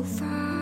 头发，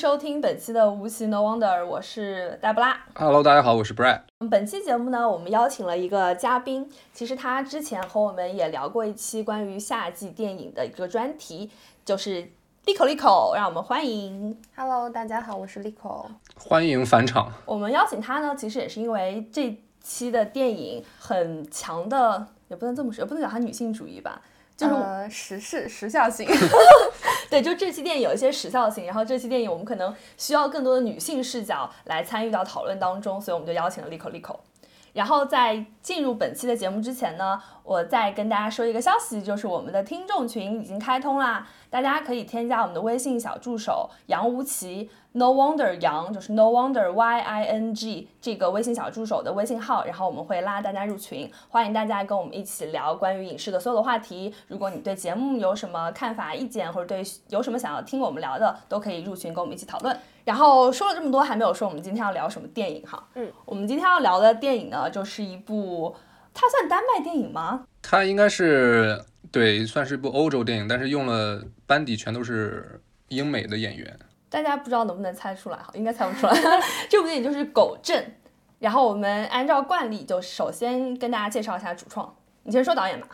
收听本期的无奇 No Wonder，我是黛布拉。Hello，大家好，我是 Brad。本期节目呢，我们邀请了一个嘉宾，其实他之前和我们也聊过一期关于夏季电影的一个专题，就是 Lico Lico，让我们欢迎。Hello，大家好，我是 Lico。欢迎返场。我们邀请他呢，其实也是因为这期的电影很强的，也不能这么说，也不能讲它女性主义吧，就是、呃时事时效性，对，就这期电影有一些时效性，然后这期电影我们可能需要更多的女性视角来参与到讨论当中，所以我们就邀请了 Lico Lico。然后在进入本期的节目之前呢，我再跟大家说一个消息，就是我们的听众群已经开通啦，大家可以添加我们的微信小助手杨无奇 No Wonder 杨就是 No Wonder Y I N G 这个微信小助手的微信号，然后我们会拉大家入群，欢迎大家跟我们一起聊关于影视的所有的话题。如果你对节目有什么看法、意见，或者对有什么想要听我们聊的，都可以入群跟我们一起讨论。然后说了这么多，还没有说我们今天要聊什么电影哈。嗯，我们今天要聊的电影呢，就是一部，它算丹麦电影吗？它应该是对，算是一部欧洲电影，但是用了班底全都是英美的演员。大家不知道能不能猜出来哈，应该猜不出来。这部电影就是《狗镇》，然后我们按照惯例，就首先跟大家介绍一下主创。你先说导演吧。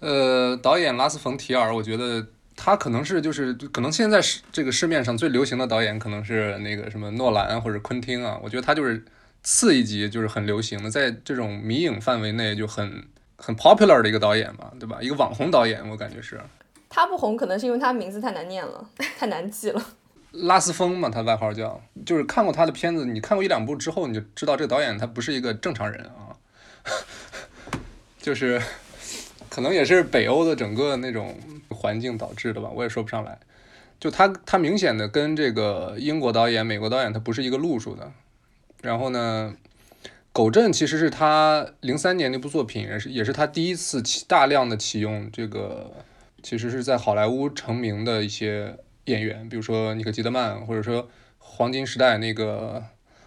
呃，导演拉斯冯提尔，我觉得他可能是就是可能现在是这个市面上最流行的导演，可能是那个什么诺兰或者昆汀啊。我觉得他就是次一级，就是很流行的，在这种迷影范围内就很很 popular 的一个导演吧，对吧？一个网红导演，我感觉是。他不红，可能是因为他名字太难念了，太难记了。拉斯风嘛，他外号叫，就是看过他的片子，你看过一两部之后，你就知道这个导演他不是一个正常人啊，就是可能也是北欧的整个那种环境导致的吧，我也说不上来。就他他明显的跟这个英国导演、美国导演他不是一个路数的。然后呢，狗镇其实是他零三年那部作品，也是也是他第一次启大量的启用这个，其实是在好莱坞成名的一些演员，比如说尼克基德曼，或者说黄金时代那个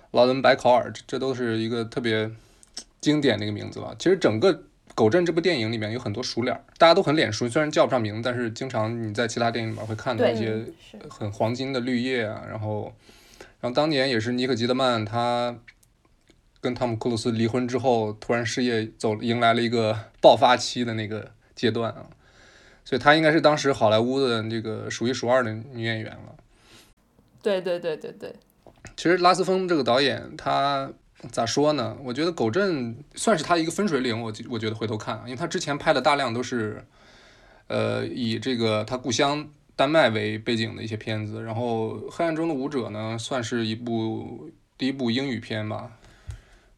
劳伦白考尔，这这都是一个特别经典的一个名字吧。其实整个《狗镇》这部电影里面有很多熟脸儿，大家都很脸熟，虽然叫不上名字，但是经常你在其他电影里面会看到一些很黄金的绿叶啊，然后，然后当年也是尼可基德曼他跟汤姆克鲁斯离婚之后，突然事业走迎来了一个爆发期的那个阶段啊，所以他应该是当时好莱坞的这个数一数二的女演员了。对对对对对，其实拉斯风这个导演，他咋说呢？我觉得《狗镇》算是他一个分水岭。我觉我觉得回头看啊，因为他之前拍的大量都是，呃，以这个他故乡丹麦为背景的一些片子。然后《黑暗中的舞者》呢，算是一部第一部英语片吧。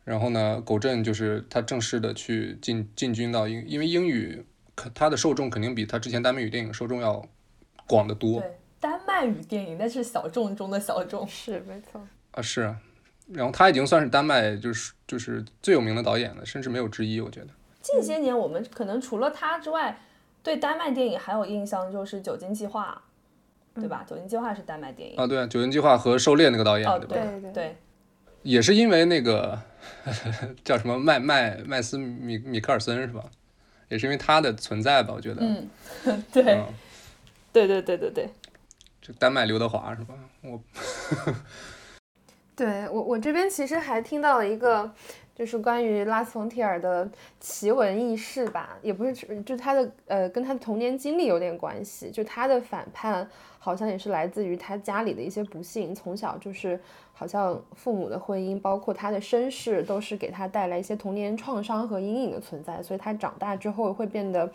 然后呢，《狗镇》就是他正式的去进进军到英，因为英语可他的受众肯定比他之前丹麦语电影受众要广得多。对，丹麦语电影那是小众中的小众。是没错。啊，是啊，然后他已经算是丹麦就是就是最有名的导演了，甚至没有之一，我觉得。近些年我们可能除了他之外，对丹麦电影还有印象就是《酒精计划》，对吧？酒精计划》是丹麦电影。啊，对啊，《九人计划》和《狩猎》那个导演，哦，对吧？对对对，也是因为那个 叫什么麦麦麦斯米米克尔森是吧？也是因为他的存在吧，我觉得。嗯，对嗯，对对对对对，这丹麦刘德华是吧？我对我，我这边其实还听到了一个，就是关于拉斯冯提尔的奇闻异事吧，也不是，就他的呃，跟他的童年经历有点关系。就他的反叛好像也是来自于他家里的一些不幸，从小就是好像父母的婚姻，包括他的身世，都是给他带来一些童年创伤和阴影的存在，所以他长大之后会变得。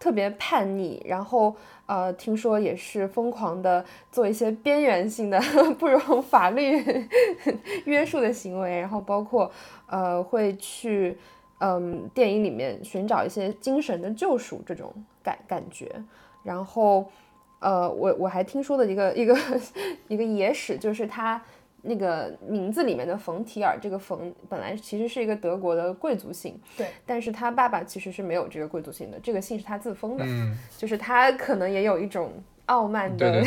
特别叛逆，然后呃，听说也是疯狂的做一些边缘性的、不容法律 约束的行为，然后包括呃，会去嗯电影里面寻找一些精神的救赎这种感感觉，然后呃，我我还听说的一个一个 一个野史，就是他。那个名字里面的冯提尔，这个冯本来其实是一个德国的贵族姓，对，但是他爸爸其实是没有这个贵族姓的，这个姓是他自封的，嗯，就是他可能也有一种傲慢的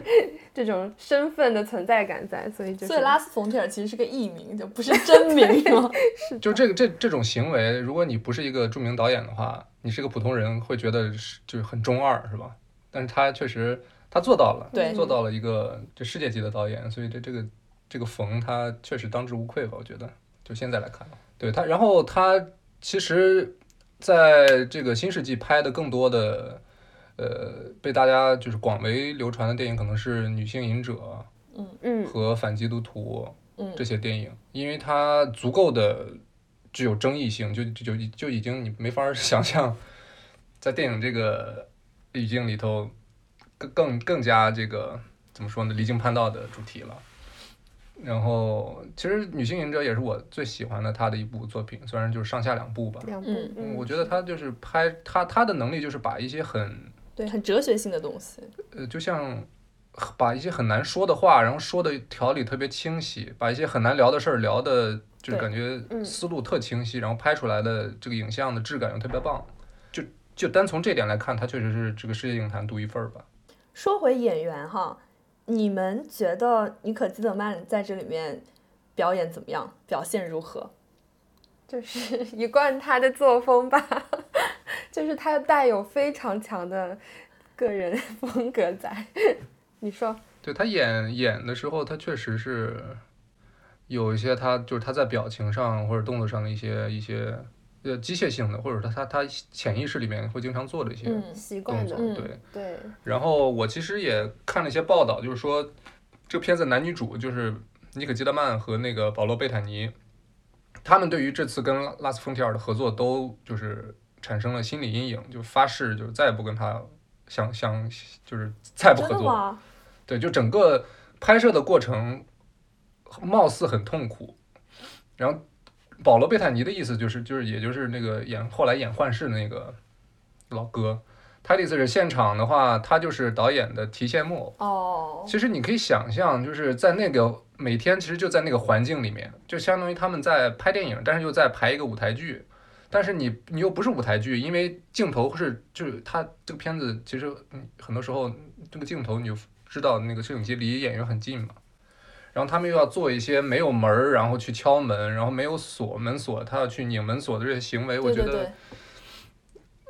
这种身份的存在感在，所以就所以拉斯冯提尔其实是个艺名，就不是真名，是吗？是，就这个这这种行为，如果你不是一个著名导演的话，你是个普通人会觉得是就是很中二，是吧？但是他确实他做到了，对，做到了一个就世界级的导演，所以这这个。这个冯他确实当之无愧吧？我觉得，就现在来看，对他，然后他其实在这个新世纪拍的更多的，呃，被大家就是广为流传的电影，可能是《女性隐者》嗯嗯和《反基督徒》嗯这些电影，因为它足够的具有争议性，就就就就已经你没法想象，在电影这个语境里头，更更更加这个怎么说呢？离经叛道的主题了。然后，其实《女性隐者》也是我最喜欢的她的一部作品，虽然就是上下两部吧。两部，嗯我觉得她就是拍她她的能力就是把一些很对很哲学性的东西，呃，就像把一些很难说的话，然后说的条理特别清晰，把一些很难聊的事儿聊的，就是感觉思路特清晰，然后拍出来的这个影像的质感又特别棒。就就单从这点来看，他确实是这个世界影坛独一份儿吧。说回演员哈。你们觉得尼可基德曼在这里面表演怎么样？表现如何？就是一贯他的作风吧，就是他带有非常强的个人风格在。你说？对他演演的时候，他确实是有一些他就是他在表情上或者动作上的一些一些。呃，机械性的，或者他他他潜意识里面会经常做的一些习惯的，对对。然后我其实也看了一些报道，就是说这片子男女主就是尼可基德曼和那个保罗贝坦尼，他们对于这次跟拉斯冯提尔的合作都就是产生了心理阴影，就发誓就是再也不跟他相相就是再不合作。对，就整个拍摄的过程貌似很痛苦，然后。保罗·贝坦尼的意思就是，就是，也就是那个演后来演幻视那个老哥，他的意思是，现场的话，他就是导演的提线木偶。哦。其实你可以想象，就是在那个每天，其实就在那个环境里面，就相当于他们在拍电影，但是又在排一个舞台剧。但是你你又不是舞台剧，因为镜头是就是他这个片子，其实很多时候这个镜头你就知道那个摄影机离演员很近嘛。然后他们又要做一些没有门儿，然后去敲门，然后没有锁门锁，他要去拧门锁的这些行为，我觉得，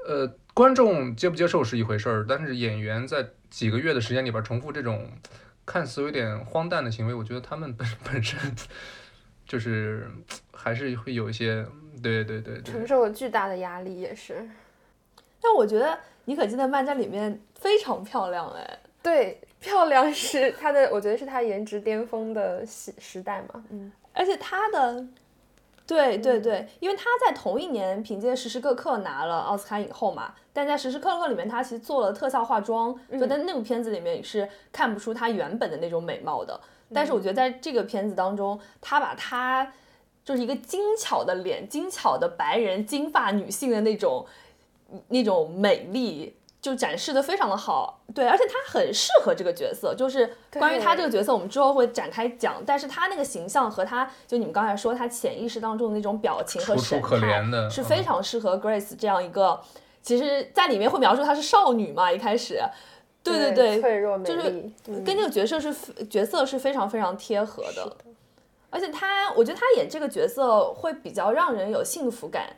呃，观众接不接受是一回事儿，但是演员在几个月的时间里边重复这种看似有点荒诞的行为，我觉得他们 本本身就是 还是会有一些，对对对对，承受了巨大的压力也是。但我觉得妮可基德曼在里面非常漂亮，哎，对。漂亮是她的，我觉得是她颜值巅峰的时时代嘛。嗯，而且她的，对对对，因为她在同一年凭借《时时刻刻》拿了奥斯卡影后嘛，但在《时时刻刻》里面，她其实做了特效化妆，就在那部片子里面是看不出她原本的那种美貌的。但是我觉得在这个片子当中，她把她就是一个精巧的脸、精巧的白人金发女性的那种那种美丽。就展示的非常的好，对，而且他很适合这个角色。就是关于他这个角色，我们之后会展开讲。但是他那个形象和他，就你们刚才说他潜意识当中的那种表情和神态，是非常适合 Grace 这样一个。其实，在里面会描述她是少女嘛，一开始，对对对，脆弱就是跟这个角色是角色是非常非常贴合的。而且他，我觉得他演这个角色会比较让人有幸福感。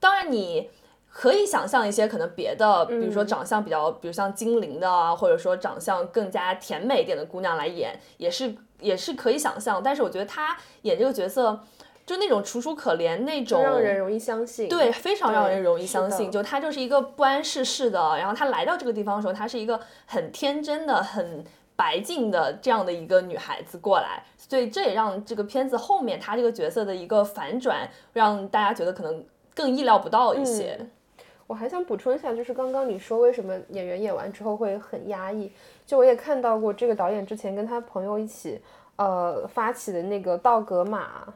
当然你。可以想象一些可能别的，比如说嗯长相比较，比如像精灵的啊，或者说长相更加甜美一点的姑娘来演，也是也是可以想象。但是我觉得她演这个角色，就那种楚楚可怜那种，让人容易相信。对，非常让人容易相信。就她就是一个不谙世事的，然后她来到这个地方的时候，她是一个很天真的、很白净的这样的一个女孩子过来，所以这也让这个片子后面她这个角色的一个反转，让大家觉得可能更意料不到一些。嗯我还想补充一下，就是刚刚你说为什么演员演完之后会很压抑，就我也看到过这个导演之前跟他朋友一起，呃，发起的那个道格玛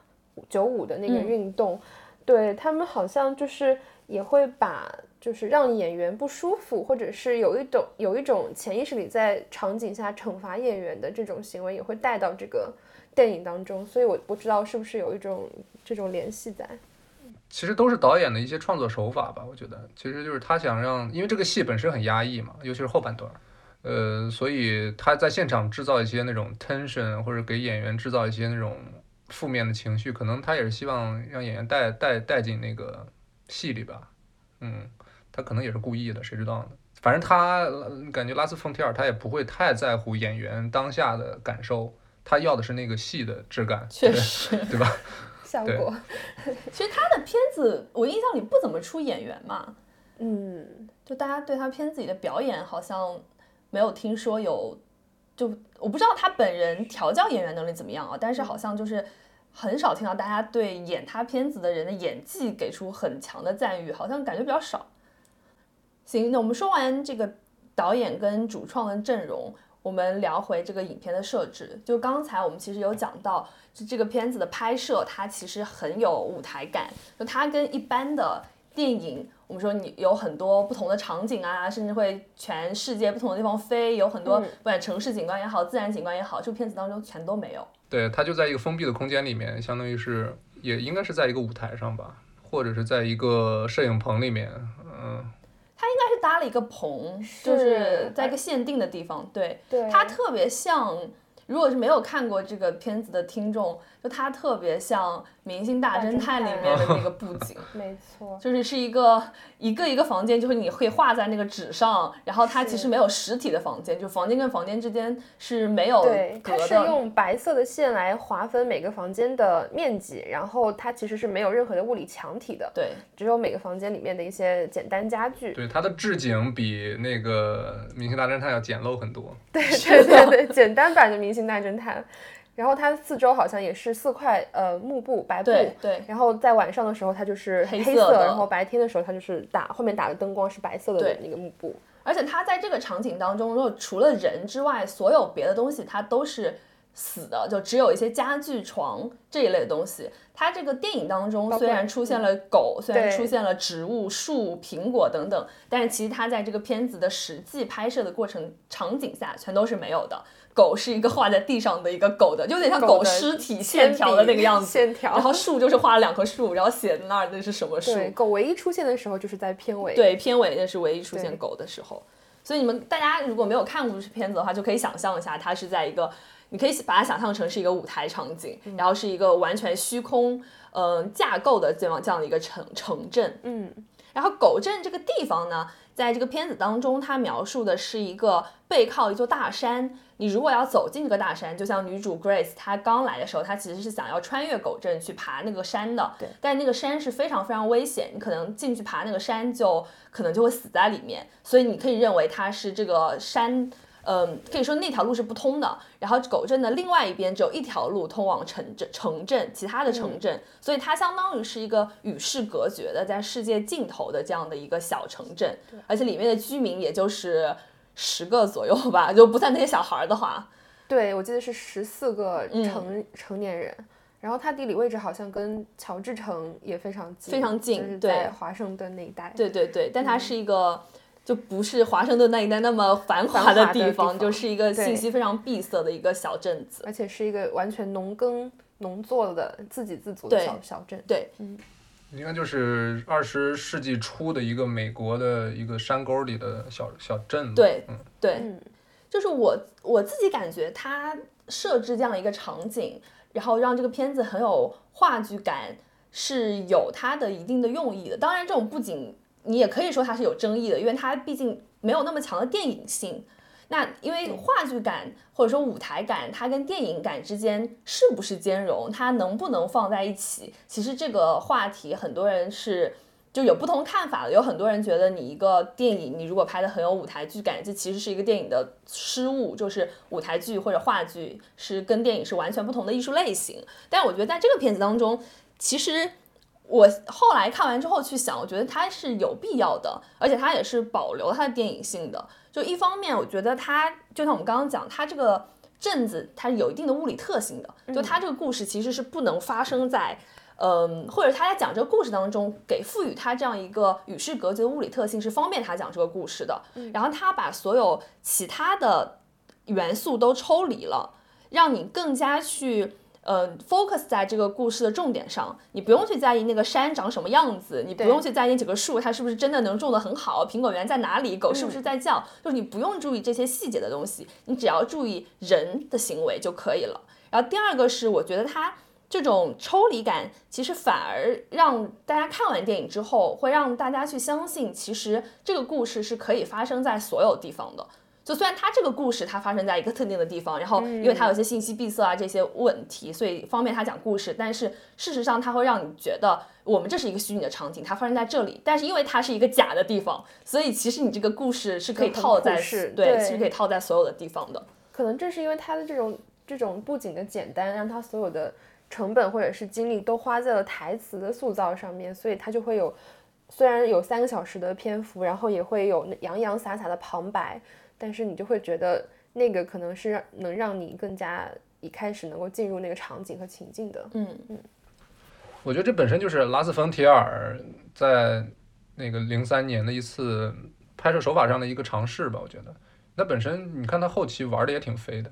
九五的那个嗯运动，对他们好像就是也会把就是让演员不舒服，或者是有一种有一种潜意识里在场景下惩罚演员的这种行为，也会带到这个电影当中，所以我不知道是不是有一种这种联系在。其实都是导演的一些创作手法吧，我觉得其实就是他想让，因为这个戏本身很压抑嘛，尤其是后半段，呃，所以他在现场制造一些那种 tension，或者给演员制造一些那种负面的情绪，可能他也是希望让演员带带带进那个戏里吧，嗯，他可能也是故意的，谁知道呢？反正他呃感觉拉斯冯提尔他也不会太在乎演员当下的感受，他要的是那个戏的质感，确实，对吧？对。效果，其实他的片子我印象里不怎么出演员嘛，嗯，就大家对他片子里的表演好像没有听说有，就我不知道他本人调教演员能力怎么样啊，但是好像就是很少听到大家对演他片子的人的演技给出很强的赞誉，好像感觉比较少。行，那我们说完这个导演跟主创的阵容，我们聊回这个影片的设置。就刚才我们其实有讲到，就这个片子的拍摄，它其实很有舞台感，就它跟一般的电影，我们说你有很多不同的场景啊，甚至会全世界不同的地方飞，有很多嗯不管城市景观也好，自然景观也好，这个片子当中全都没有。对，它就在一个封闭的空间里面，相当于是也应该是在一个舞台上吧，或者是在一个摄影棚里面，嗯，它应该是搭了一个棚，就是在一个限定的地方，对，对，它特别像，如果是没有看过这个片子的听众，就它特别像《明星大侦探》里面的那个 布景，没错，就是是一个一个一个房间，就是你可以画在那个纸上，然后它其实没有实体的房间，就房间跟房间之间是没有对，它是。用白色的线来划分每个房间的面积，然后它其实是没有任何的物理墙体的，对，只有每个房间里面的一些简单家具。对，它的置景比那个《明星大侦探》要简陋很多。对 对对对，简单版的《明星大侦探》，然后它四周好像也是四块呃幕布白布，对对然后在晚上的时候它就是黑黑色的然后白天的时候它就是打后面打的灯光是白色的对那个幕布。而且它在这个场景当中，如果除了人之外，所有别的东西它都是死的，就只有一些家具、床这一类的东西。它这个电影当中虽然出现了狗，虽然出现了植物、树、苹果等等，但是其实它在这个片子的实际拍摄的过程场景下全都是没有的。狗是一个画在地上的一个狗的，就有点像狗尸体线条的那个样子。线条，然后树就是画了两棵树，然后写在那儿那是什么树？对狗唯一出现的时候就是在片尾。对，片尾那是唯一出现狗的时候。所以你们大家如果没有看过这片子的话，就可以想象一下，它是在一个，你可以把它想象成是一个舞台场景，然后是一个完全虚空，嗯、架构的这样这样的一个城城镇。嗯，然后狗镇这个地方呢，在这个片子当中，它描述的是一个背靠一座大山。你如果要走进这个大山，就像女主 Grace 她刚来的时候，她其实是想要穿越狗镇去爬那个山的。对。但那个山是非常非常危险，你可能进去爬那个山就可能就会死在里面。所以你可以认为它是这个山。嗯，可以说那条路是不通的。然后狗镇的另外一边只有一条路通往城镇，城镇其他的城镇，所以它相当于是一个与世隔绝的，在世界尽头的这样的一个小城镇，而且里面的居民也就是十个左右吧，就不算那些小孩儿的话，对，我记得是十四个嗯成、成年人。然后它地理位置好像跟乔治城也非常近，非常近就是对在华盛顿那一带。对对对，但它是一个。就不是华盛顿那一带那么繁华的地地方就是一个信息非常闭塞的一个小镇子。而且是一个完全农耕农作的自给自足的小小镇。对，应该就是二十世纪初的一个美国的一个山沟里的小小镇。对嗯，对，嗯就是我我自己感觉它设置这样一个场景，然后让这个片子很有话剧感，是有它的一定的用意的。当然，这种布景你也可以说它是有争议的，因为它毕竟没有那么强的电影性。那因为话剧感或者说舞台感，它跟电影感之间是不是兼容，它能不能放在一起？其实这个话题很多人是就有不同看法的。有很多人觉得你一个电影，你如果拍的很有舞台剧感，这其实是一个电影的失误，就是舞台剧或者话剧是跟电影是完全不同的艺术类型。但我觉得在这个片子当中，其实。我后来看完之后去想，我觉得它是有必要的，而且它也是保留它的电影性的。就一方面，我觉得它就像我们刚刚讲，它这个镇子它是有一定的物理特性的，就它这个故事其实是不能发生在，嗯，或者他在讲这个故事当中给赋予它这样一个与世隔绝的物理特性，是方便他讲这个故事的。然后他把所有其他的元素都抽离了，让你更加去。呃，focus 在这个故事的重点上，你不用去在意那个山长什么样子，你不用去在意几个树它是不是真的能种得很好，苹果园在哪里，狗是不是在叫，就是你不用注意这些细节的东西，你只要注意人的行为就可以了。然后第二个是，我觉得它这种抽离感，其实反而让大家看完电影之后，会让大家去相信，其实这个故事是可以发生在所有地方的。就虽然它这个故事它发生在一个特定的地方，然后因为它有一些信息闭塞啊这些问题，所以方便他讲故事。但是事实上，它会让你觉得我们这是一个虚拟的场景，它发生在这里。但是因为它是一个假的地方，所以其实你这个故事是可以套在对，其实可以套在所有的地方的。可能正是因为它的这种这种布景的简单，让它所有的成本或者是精力都花在了台词的塑造上面，所以它就会有虽然有三个小时的篇幅，然后也会有洋洋洒洒的旁白。但是你就会觉得那个可能是能让你更加一开始能够进入那个场景和情境的。嗯嗯，我觉得这本身就是拉斯冯提尔在那个零三年的一次拍摄手法上的一个尝试吧。我觉得那本身你看他后期玩的也挺飞的。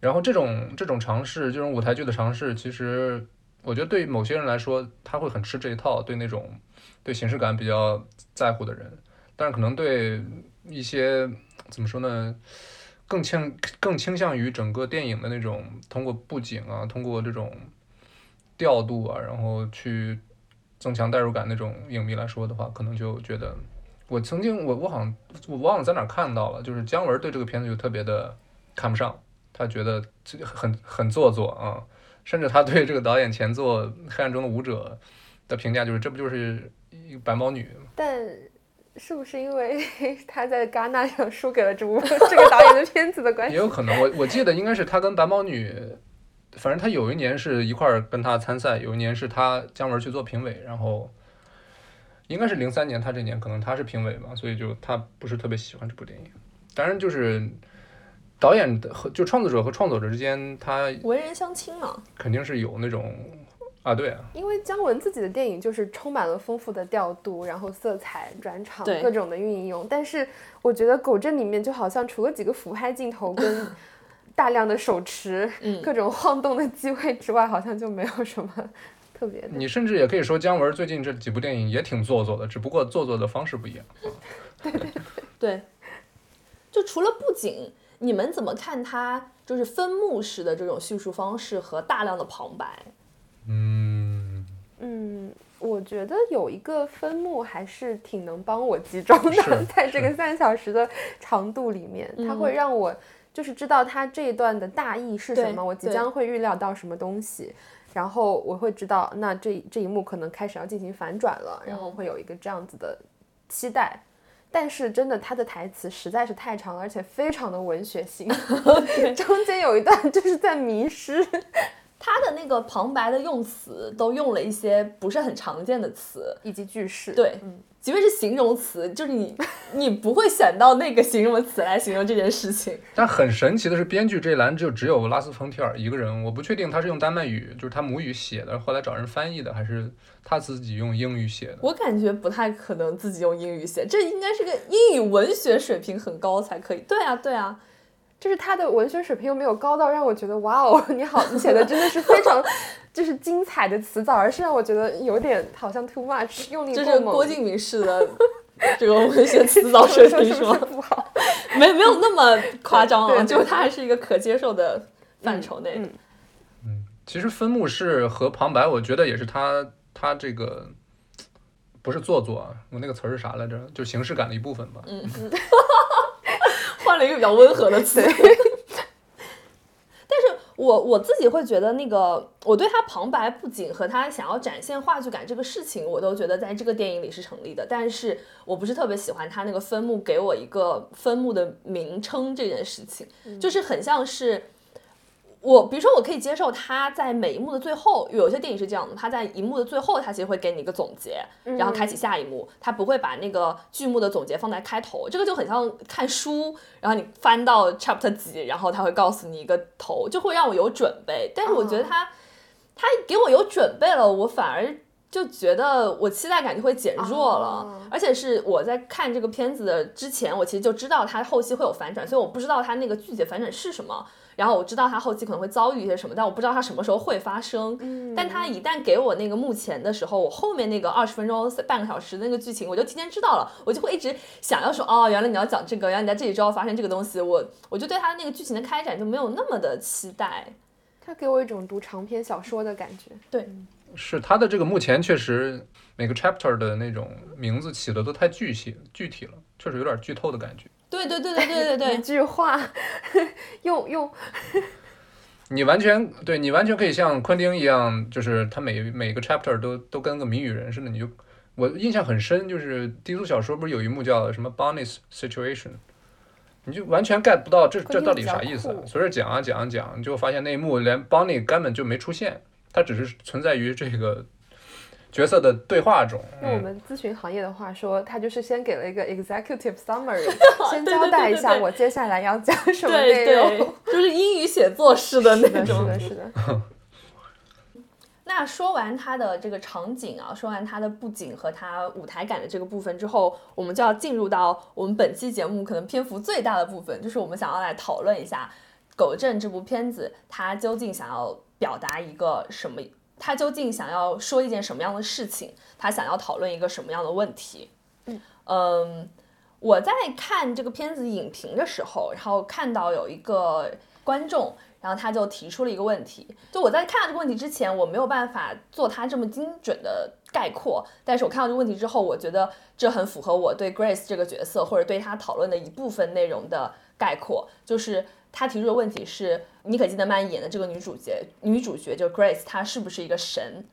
然后这种这种尝试，这种舞台剧的尝试，其实我觉得对某些人来说他会很吃这一套，对那种对形式感比较在乎的人，但是可能对一些。怎么说呢？更倾更倾向于整个电影的那种通过布景啊，通过这种调度啊，然后去增强代入感那种影迷来说的话，可能就觉得我曾经我我好像我忘了在哪看到了，就是姜文对这个片子就特别的看不上，他觉得很很做作啊，甚至他对这个导演前作《黑暗中的舞者》的评价就是这不就是一个白毛女？但是不是因为 他在戛纳上输给了这部这个导演的片子的关系？也有可能，我我记得应该是他跟白毛女，反正他有一年是一块儿跟他参赛，有一年是他姜文去做评委，然后应该是零三年，他这年可能他是评委嘛，所以就他不是特别喜欢这部电影。当然就是导演的和就创作者和创作者之间，他文人相亲嘛，肯定是有那种。啊，对啊，因为姜文自己的电影就是充满了丰富的调度，然后色彩、转场各种的运用。但是我觉得《狗镇》里面就好像除了几个俯拍镜头跟 大量的手持、各种晃动的机位之外，好像就没有什么特别的。你甚至也可以说姜文最近这几部电影也挺做作的，只不过做作的方式不一样。对对 对，就除了布景，你们怎么看他就是分幕式的这种叙述方式和大量的旁白？嗯嗯，我觉得有一个分幕还是挺能帮我集中的，在这个三小时的长度里面，它会让我就是知道它这一段的大意是什么，我即将会预料到什么东西，然后我会知道那这这一幕可能开始要进行反转了，然后会有一个这样子的期待。但是真的，他的台词实在是太长了，而且非常的文学性 中间有一段就是在迷失。他的那个旁白的用词都用了一些不是很常见的词以及句式，对，即便是形容词，就是你 你不会想到那个形容词来形容这件事情。但很神奇的是，编剧这一栏就只有拉斯冯提尔一个人，我不确定他是用丹麦语，就是他母语写的，后来找人翻译的，还是他自己用英语写的。我感觉不太可能自己用英语写，这应该是个英语文学水平很高才可以。对啊，对啊。就是他的文学水平又没有高到让我觉得哇哦，你好，你写的真的是非常 就是精彩的词藻，而是让我觉得有点好像 too much 用力就是郭敬明式的这个文学词藻 水平是吗？不好，没没有那么夸张啊，就是他还是一个可接受的范畴内的。嗯，其实分幕式和旁白，我觉得也是他他这个不是做作啊，我那个词儿是啥来着？就形式感的一部分吧。嗯换了一个比较温和的词。但是我我自己会觉得，那个我对他旁白不仅和他想要展现话剧感这个事情，我都觉得在这个电影里是成立的。但是我不是特别喜欢他那个分幕给我一个分幕的名称这件事情，就是很像是。我比如说，我可以接受他在每一幕的最后，有些电影是这样的，他在一幕的最后，他其实会给你一个总结，然后开启下一幕，他不会把那个剧目的总结放在开头，这个就很像看书，然后你翻到 chapter 几，然后他会告诉你一个头，就会让我有准备。但是我觉得他，他给我有准备了，我反而就觉得我期待感就会减弱了，而且是我在看这个片子的之前，我其实就知道他后期会有反转，所以我不知道他那个具体反转是什么。然后我知道他后期可能会遭遇一些什么，但我不知道他什么时候会发生。嗯，但他一旦给我那个幕前的时候，我后面那个二十分钟、半个小时那个剧情，我就提前知道了，我就会一直想要说，哦，原来你要讲这个，原来你在这里之后发生这个东西，我我就对他那个剧情的开展就没有那么的期待。他给我一种读长篇小说的感觉。对，是他的这个目前确实每个 chapter 的那种名字起的都太具体具体了，确实有点剧透的感觉。对对对对对对对，一句话，用用，你完全对你完全可以像昆汀一样，就是他每每个 chapter 都都跟个谜语人似的，你就我印象很深，就是低俗小说不是有一幕叫什么 Bonnie's Situation，你就完全 get 不到这这到底啥意思，随着讲啊讲啊讲，你就发现那一幕连 Bonnie 根本就没出现，它只是存在于这个。角色的对话中，用我们咨询行业的话说，他就是先给了一个 executive summary，先交代一下我接下来要讲什么内容，就是英语写作式的那种。是的，是的。那说完他的这个场景啊，说完他的布景和他舞台感的这个部分之后，我们就要进入到我们本期节目可能篇幅最大的部分，就是我们想要来讨论一下《狗镇》这部片子，它究竟想要表达一个什么？他究竟想要说一件什么样的事情？他想要讨论一个什么样的问题？嗯嗯，我在看这个片子影评的时候，然后看到有一个观众，然后他就提出了一个问题。就我在看到这个问题之前，我没有办法做他这么精准的概括。但是我看到这个问题之后，我觉得这很符合我对 Grace 这个角色或者对他讨论的一部分内容的概括，就是。他提出的问题是：妮可基德曼演的这个女主角，女主角就 Grace，她是不是一个神？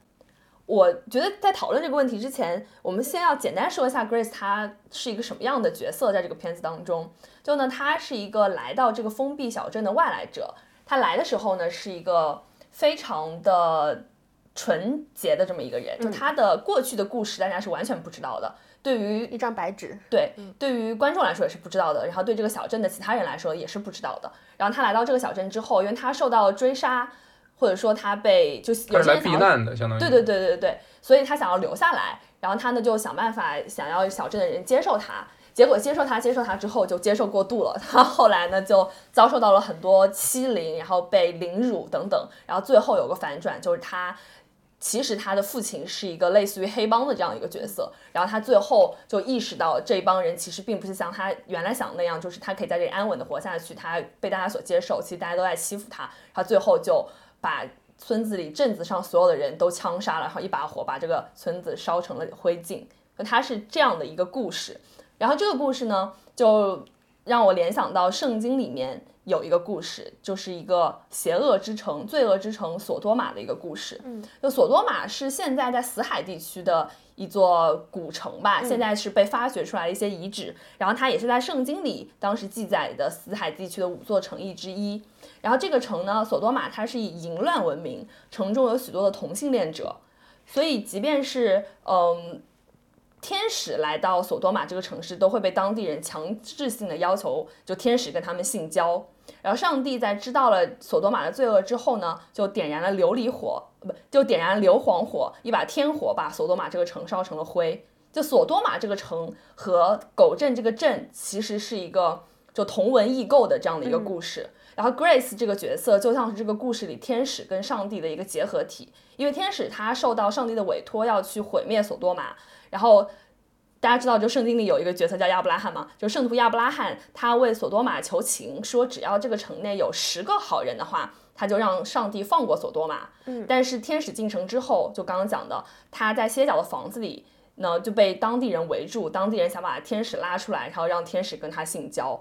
我觉得在讨论这个问题之前，我们先要简单说一下 Grace，她是一个什么样的角色，在这个片子当中。就呢，她是一个来到这个封闭小镇的外来者。她来的时候呢，是一个非常的纯洁的这么一个人，就她的过去的故事，大家是完全不知道的。对于一张白纸，对，对于观众来说也是不知道的，然后对这个小镇的其他人来说也是不知道的。然后他来到这个小镇之后，因为他受到了追杀，或者说他被就有些人避难的，相当于对对对对对，所以他想要留下来。然后他呢就想办法想要小镇的人接受他，结果接受他接受他之后就接受过度了，他后来呢就遭受到了很多欺凌，然后被凌辱等等，然后最后有个反转，就是他。其实他的父亲是一个类似于黑帮的这样一个角色，然后他最后就意识到这帮人其实并不是像他原来想的那样，就是他可以在这里安稳的活下去，他被大家所接受，其实大家都在欺负他，他最后就把村子里镇子上所有的人都枪杀了，然后一把火把这个村子烧成了灰烬。他是这样的一个故事，然后这个故事呢，就让我联想到圣经里面。有一个故事，就是一个邪恶之城、罪恶之城索多玛的一个故事。嗯，就索多玛是现在在死海地区的一座古城吧，现在是被发掘出来的一些遗址。然后它也是在圣经里当时记载的死海地区的五座城邑之一。然后这个城呢，索多玛它是以淫乱闻名，城中有许多的同性恋者，所以即便是嗯。天使来到索多玛这个城市，都会被当地人强制性的要求，就天使跟他们性交。然后上帝在知道了索多玛的罪恶之后呢，就点燃了琉璃火，不就点燃了硫磺火，一把天火把索多玛这个城烧成了灰。就索多玛这个城和狗镇这个镇其实是一个就同文异构的这样的一个故事。然后 Grace 这个角色就像是这个故事里天使跟上帝的一个结合体，因为天使他受到上帝的委托要去毁灭索多玛。然后大家知道，就圣经里有一个角色叫亚伯拉罕嘛？就圣徒亚伯拉罕，他为索多玛求情，说只要这个城内有十个好人的话，他就让上帝放过索多玛。嗯，但是天使进城之后，就刚刚讲的，他在歇脚的房子里呢就被当地人围住，当地人想把天使拉出来，然后让天使跟他性交，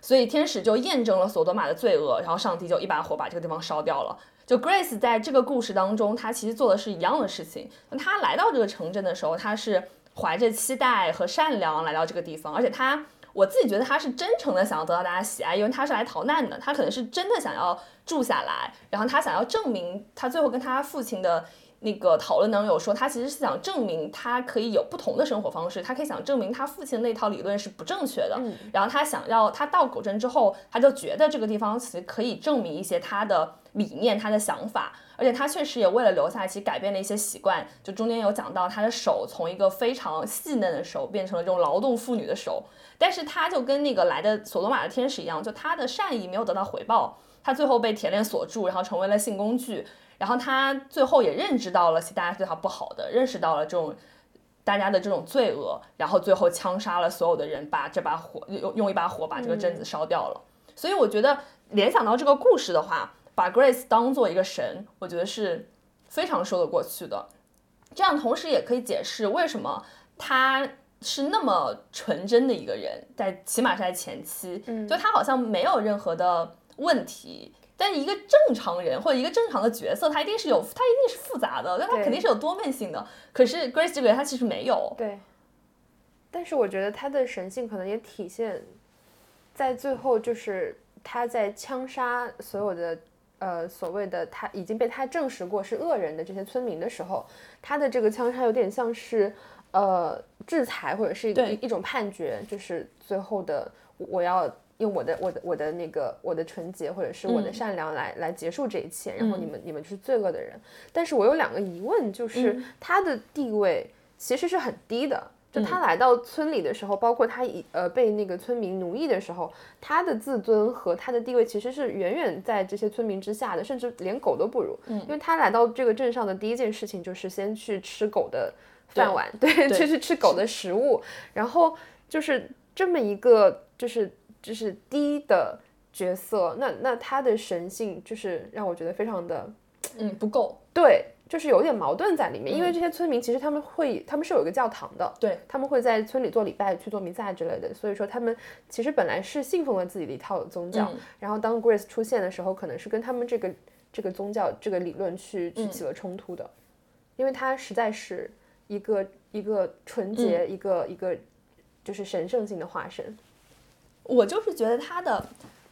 所以天使就验证了索多玛的罪恶，然后上帝就一把火把这个地方烧掉了。就 Grace 在这个故事当中，他其实做的是一样的事情。那他来到这个城镇的时候，他是怀着期待和善良来到这个地方，而且他。我自己觉得他是真诚的想要得到大家喜爱，因为他是来逃难的，他可能是真的想要住下来，然后他想要证明他最后跟他父亲的那个讨论当中有说，他其实是想证明他可以有不同的生活方式，他可以想证明他父亲那套理论是不正确的，然后他想要他到狗镇之后，他就觉得这个地方其实可以证明一些他的理念、他的想法。而且他确实也为了留下，其实改变了一些习惯。就中间有讲到，他的手从一个非常细嫩的手变成了这种劳动妇女的手。但是他就跟那个来的索罗马的天使一样，就他的善意没有得到回报，他最后被铁链锁住，然后成为了性工具。然后他最后也认知到了，其实大家对他不好的，认识到了这种大家的这种罪恶，然后最后枪杀了所有的人，把这把火用用一把火把这个镇子烧掉了。所以我觉得联想到这个故事的话。把 Grace 当做一个神，我觉得是非常说得过去的。这样同时也可以解释为什么他是那么纯真的一个人，在起码是在前期，就他好像没有任何的问题。但一个正常人或者一个正常的角色，他一定是有，他一定是复杂的，他肯定是有多面性的。可是 Grace 这个人他其实没有。对。但是我觉得他的神性可能也体现在最后，就是他在枪杀所有的。呃，所谓的他已经被他证实过是恶人的这些村民的时候，他的这个枪杀有点像是呃制裁或者是一一种判决，就是最后的我要用我的我的我的那个我的纯洁或者是我的善良来来结束这一切，然后你们你们就是罪恶的人。但是我有两个疑问，就是他的地位其实是很低的。就他来到村里的时候，包括他以呃被那个村民奴役的时候，他的自尊和他的地位其实是远远在这些村民之下的，甚至连狗都不如。嗯，因为他来到这个镇上的第一件事情就是先去吃狗的饭碗，对，就是吃狗的食物。然后就是这么一个就是就是低的角色，那那他的神性就是让我觉得非常的嗯不够。对。就是有点矛盾在里面，因为这些村民其实他们会，他们是有一个教堂的，对他们会在村里做礼拜、去做弥撒之类的，所以说他们其实本来是信奉了自己的一套宗教，然后当 Grace 出现的时候，可能是跟他们这个这个宗教这个理论去去起了冲突的，因为他实在是一个一个纯洁、一个一个就是神圣性的化身。我就是觉得他的，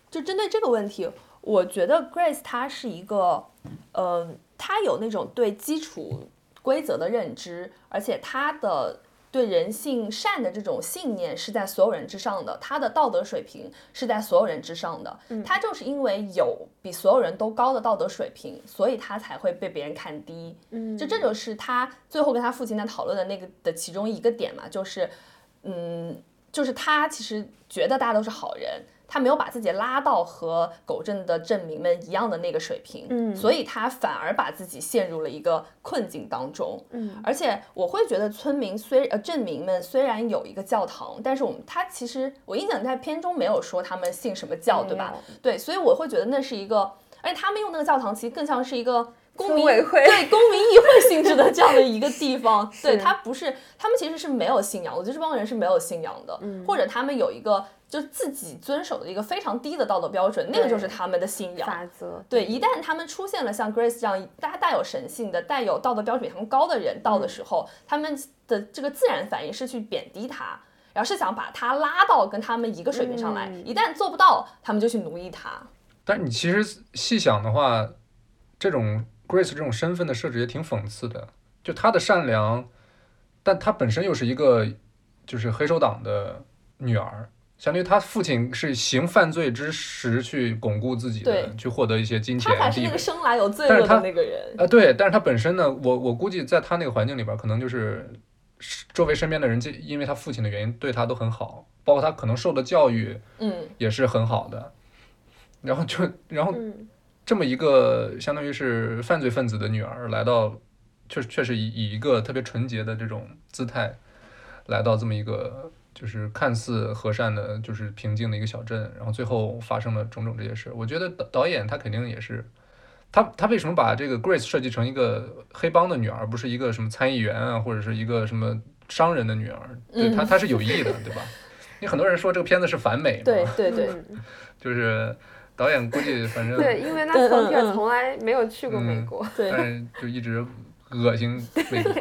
就针对这个问题，我觉得 Grace 他是一个，呃。他有那种对基础规则的认知，而且他的对人性善的这种信念是在所有人之上的，他的道德水平是在所有人之上的。他就是因为有比所有人都高的道德水平，所以他才会被别人看低。嗯，就这就是他最后跟他父亲在讨论的那个的其中一个点嘛，就是，嗯，就是他其实觉得大家都是好人。他没有把自己拉到和狗镇的镇民们一样的那个水平，嗯，所以他反而把自己陷入了一个困境当中，嗯，而且我会觉得村民虽呃镇民们虽然有一个教堂，但是我们他其实我印象在片中没有说他们信什么教，对吧？对，所以我会觉得那是一个，而且他们用那个教堂其实更像是一个公民委会，对公民议会性质的这样的一个地方，对他不是他们其实是没有信仰，我觉得这帮人是没有信仰的，或者他们有一个。就自己遵守的一个非常低的道德标准，那个就是他们的信仰法则。对，一旦他们出现了像 Grace 这样大家带有神性的、带有道德标准比他们高的人到的时候，他们的这个自然反应是去贬低他，然后是想把他拉到跟他们一个水平上来。一旦做不到，他们就去奴役他。但你其实细想的话，这种 Grace 这种身份的设置也挺讽刺的。就她的善良，但她本身又是一个就是黑手党的女儿。相当于她父亲是行犯罪之时去巩固自己的，去获得一些金钱。他才是那个生来有罪恶的那个人。啊，对，但是她本身呢，我我估计在她那个环境里边，可能就是周围身边的人，就因为她父亲的原因，对她都很好，包括她可能受的教育，嗯，也是很好的。然后就然后这么一个相当于是犯罪分子的女儿来到，确确实以以一个特别纯洁的这种姿态来到这么一个。就是看似和善的，就是平静的一个小镇，然后最后发生了种种这些事。我觉得导导演他肯定也是，他他为什么把这个 Grace 设计成一个黑帮的女儿，不是一个什么参议员啊，或者是一个什么商人的女儿，对他他是有意的，对吧？你很多人说这个片子是反美嘛，对对对，嗯 就是导演估计反正对，因为拉嗯斯冯提尔嗯嗯从来没有去过美嗯国。对但是就一直恶心 美国。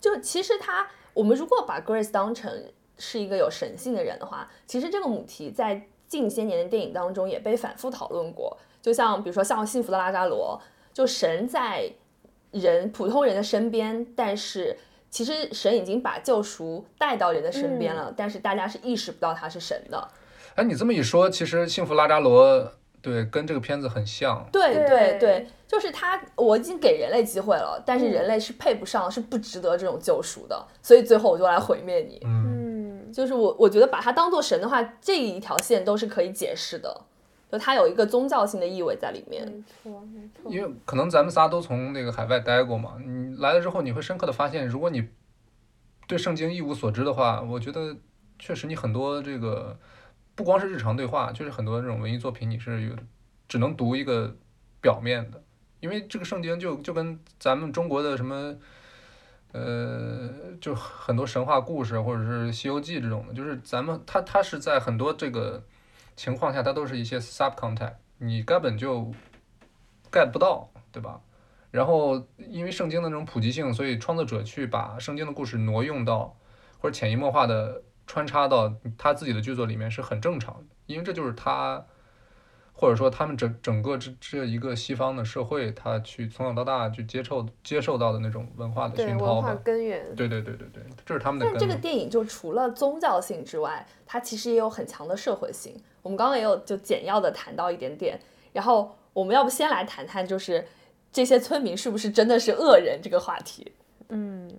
就其实他，我们如果把 Grace 当成是一个有神性的人的话，其实这个母题在近些年的电影当中也被反复讨论过。就像比如说像《幸福的拉扎罗》，就神在人普通人的身边，但是其实神已经把救赎带到人的身边了，但是大家是意识不到他是神的。哎，你这么一说，其实《幸福拉扎罗》对跟这个片子很像。对对对对，就是他，我已经给人类机会了，但是人类是配不上，是不值得这种救赎的，所以最后我就来毁灭你。嗯，嗯，就是我我觉得把它当做神的话，这一条线都是可以解释的，就它有一个宗教性的意味在里面。没错没错。因为可能咱们仨都从那个海外待过嘛，你来了之后，你会深刻的发现，如果你对圣经一无所知的话，我觉得确实你很多这个不光是日常对话，就是很多这种文艺作品，你是有只能读一个表面的，因为这个圣经就就跟咱们中国的什么。呃，就很多神话故事或者是《西游记》这种的，就是咱们它它是在很多这个情况下，它都是一些 sub content，你根本就 get 不到，对吧？然后因为圣经的那种普及性，所以创作者去把圣经的故事挪用到或者潜移默化的穿插到他自己的剧作里面是很正常的，因为这就是他或者说他们整整个这这一个西方的社会，他去从小到大去接受接受到的那种文化的对文化熏陶吧。根源。对对对对对，这是他们的但这个。电影就除了宗教性之外，它其实也有很强的社会性。我们刚刚也有就简要的谈到一点点，然后我们要不先来谈谈，就是这些村民是不是真的是恶人这个话题？嗯，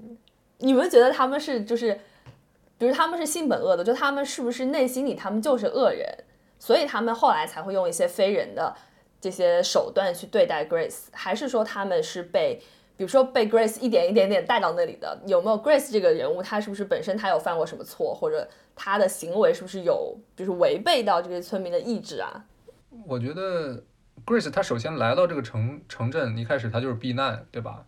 你们觉得他们是就是，比如他们是性本恶的，就他们是不是内心里他们就是恶人，所以他们后来才会用一些非人的这些手段去对待 Grace，还是说他们是被，比如说被 Grace 一点一点点带到那里的？有没有 Grace 这个人物，他是不是本身他有犯过什么错，或者他的行为是不是有就是违背到这些村民的意志啊？我觉得 Grace 他首先来到这个城城镇，一开始他就是避难，对吧？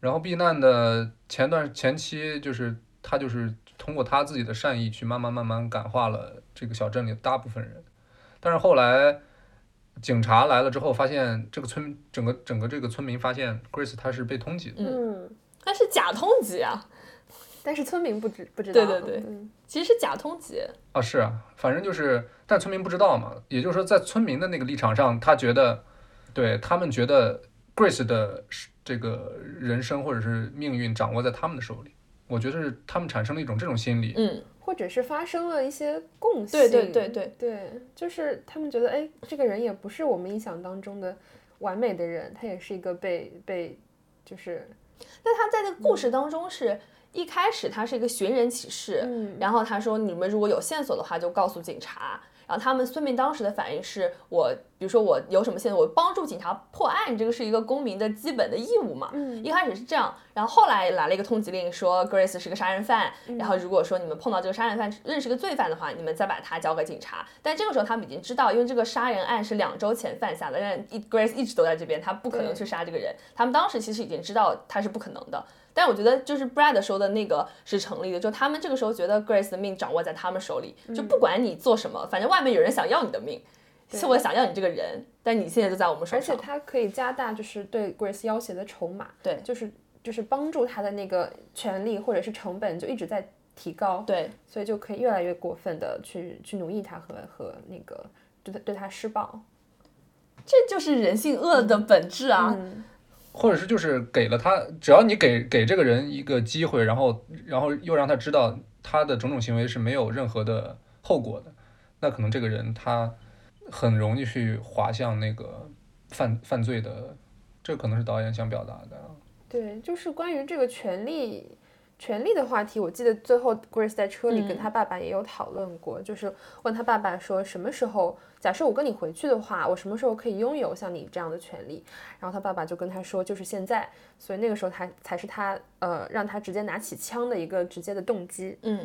然后避难的前段前期就是他就是通过他自己的善意去慢慢慢慢感化了这个小镇里的大部分人，但是后来警察来了之后，发现这个村整个整个这个村民发现 Grace 他是被通缉的，嗯，那是假通缉啊，但是村民不知不知道。对对对嗯其实是假通缉。啊，是啊，反正就是，但村民不知道嘛，也就是说，在村民的那个立场上，他觉得，对他们觉得 Grace 的是这个人生或者是命运掌握在他们的手里，我觉得是他们产生了一种这种心理，嗯，或者是发生了一些共性。对对对对对，就是他们觉得，哎，这个人也不是我们印象当中的完美的人，他也是一个被被就是但他在那个故事当中是。一开始他是一个寻人启事，嗯然后他说你们如果有线索的话就告诉警察。然后他们村民当时的反应是我，比如说我有什么线索，我帮助警察破案，这个是一个公民的基本的义务嘛。嗯一开始是这样，然后后来来了一个通缉令，说 Grace 是个杀人犯，嗯然后如果说你们碰到这个杀人犯认识个罪犯的话，你们再把他交给警察。但这个时候他们已经知道，因为这个杀人案是两周前犯下的，但一 Grace 一直都在这边，他不可能去杀这个人。他们当时其实已经知道他是不可能的。但我觉得就是 Brad 说的那个是成立的，就他们这个时候觉得 Grace 的命掌握在他们手里，就不管你做什么，反正外面有人想要你的命，是我想要你这个人，但你现在就在我们手而且。他可以加大就是对 Grace 要挟的筹码，对就是就是帮助他的那个权利或者是成本就一直在提高，对，所以就可以越来越过分的去去奴役他和和那个对他对他施暴。这就是人性恶的本质啊。嗯，或者是就是给了他，只要你给给这个人一个机会，然后然后又让他知道他的种种行为是没有任何的后果的，那可能这个人他很容易去滑向那个犯犯罪的，这可能是导演想表达的。对，就是关于这个权利。权利的话题，我记得最后 Grace 在车里跟他爸爸也有讨论过，就是问他爸爸说，什么时候，假设我跟你回去的话，我什么时候可以拥有像你这样的权利？然后他爸爸就跟他说，就是现在。所以那个时候他才是他呃让他直接拿起枪的一个直接的动机。嗯，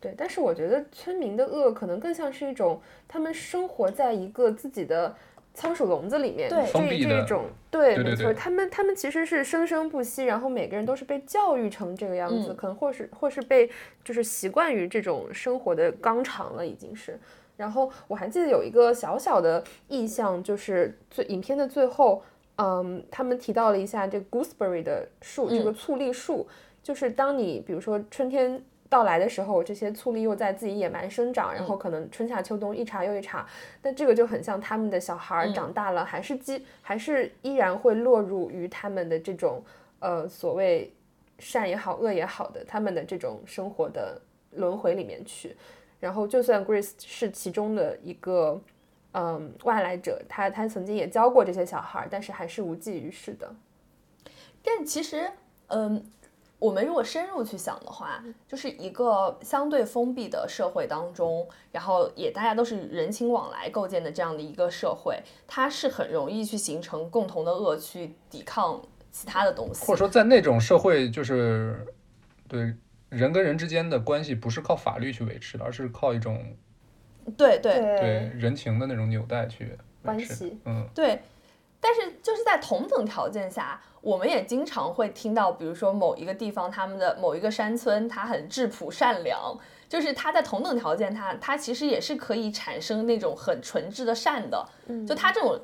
对，但是我觉得村民的恶可能更像是一种他们生活在一个自己的仓鼠笼子里面，对这封闭的这种，对，没错，对。他们他们其实是生生不息，然后每个人都是被教育成这个样子，嗯。可能或是或是被就是习惯于这种生活的纲常了，已经是。然后我还记得有一个小小的意象，就是最影片的最后，嗯，他们提到了一下这 gooseberry 的树，这个嗯醋栗树，就是当你比如说春天到来的时候，这些醋栗又在自己野蛮生长，然后可能春夏秋冬一茬又一茬，但这个就很像他们的小孩儿长大了，还是基还是依然会落入于他们的这种呃所谓善也好恶也好的他们的这种生活的轮回里面去。然后，就算 Grace 是其中的一个嗯外来者，他他曾经也教过这些小孩儿，但是还是无济于事的。但其实，嗯，我们如果深入去想的话，就是一个相对封闭的社会当中，然后也大家都是人情往来构建的这样的一个社会，它是很容易去形成共同的恶去抵抗其他的东西或者。说在那种社会，就是对人跟人之间的关系不是靠法律去维持的，而是靠一种对对对人情的那种纽带去维持关系。嗯，对，但是就是在同等条件下，我们也经常会听到，比如说某一个地方他们的某一个山村，它很质朴善良，就是它在同等条件它它其实也是可以产生那种很纯质的善的。就它这种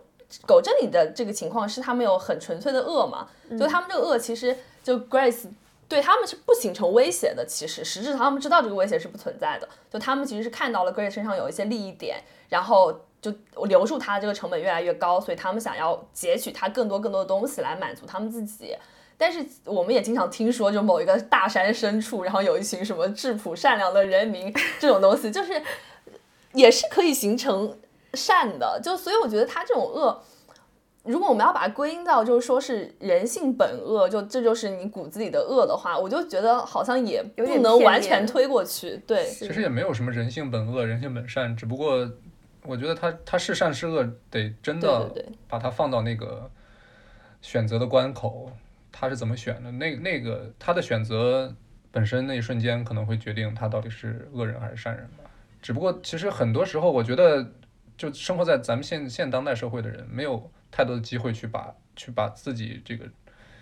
狗镇里的这个情况是他们有很纯粹的恶嘛，就他们这个恶其实就 Grace。对他们是不形成威胁的，其实实质上他们知道这个威胁是不存在的，就他们其实是看到了 Grace 身上有一些利益点，然后就留住他这个成本越来越高，所以他们想要截取他更多更多的东西来满足他们自己。但是我们也经常听说，就某一个大山深处，然后有一群什么质朴善良的人民，这种东西就是也是可以形成善的。就所以我觉得他这种恶，如果我们要把它归因到就是说是人性本恶，就这就是你骨子里的恶的话，我就觉得好像也不能完全推过去。对，其实也没有什么人性本恶、人性本善，只不过我觉得他他是善是恶，得真的把它放到那个选择的关口，他是怎么选的？那那个他的选择本身那一瞬间可能会决定他到底是恶人还是善人吧。只不过其实很多时候，我觉得就生活在咱们现现当代社会的人，没有太多的机会去把去把自己这个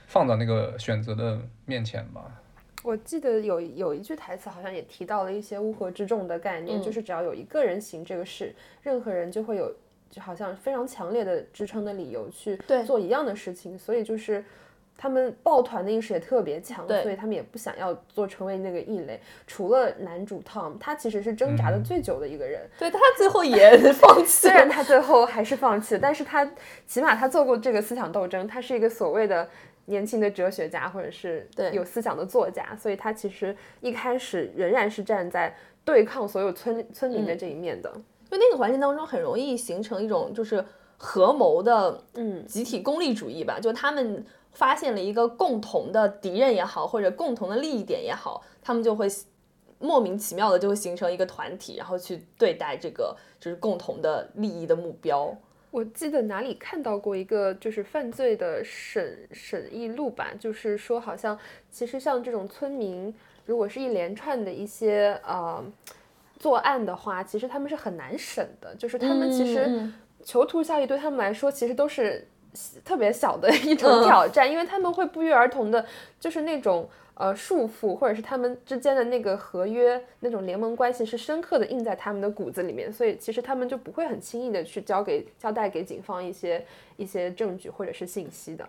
放到那个选择的面前吧。我记得有有一句台词，好像也提到了一些乌合之众的概念，嗯。就是只要有一个人行这个事，任何人就会有，就好像非常强烈的支撑的理由去做一样的事情，所以就是他们抱团的意识也特别强，所以他们也不想要做成为那个异类。除了男主 Tom，他其实是挣扎的嗯。最久的一个人，对他最后也 放弃虽然。他最后还是放弃了，但是他起码他做过这个思想斗争，他是一个所谓的年轻的哲学家或者是对有思想的作家，所以他其实一开始仍然是站在对抗所有村村民的这一面的。就那个环境当中，很容易形成一种就是合谋的嗯，集体功利主义吧，就他们发现了一个共同的敌人也好，或者共同的利益点也好，他们就会莫名其妙的就会形成一个团体，然后去对待这个就是共同的利益的目标。我记得哪里看到过一个就是犯罪的审审议录吧，就是说好像其实像这种村民，如果是一连串的一些呃作案的话，其实他们是很难审的，就是他们其实。嗯囚徒效益对他们来说其实都是特别小的一种嗯挑战，因为他们会不约而同的，就是那种呃束缚，或者是他们之间的那个合约、那种联盟关系是深刻的印在他们的骨子里面，所以其实他们就不会很轻易的去交给交代给警方一些一些证据或者是信息的。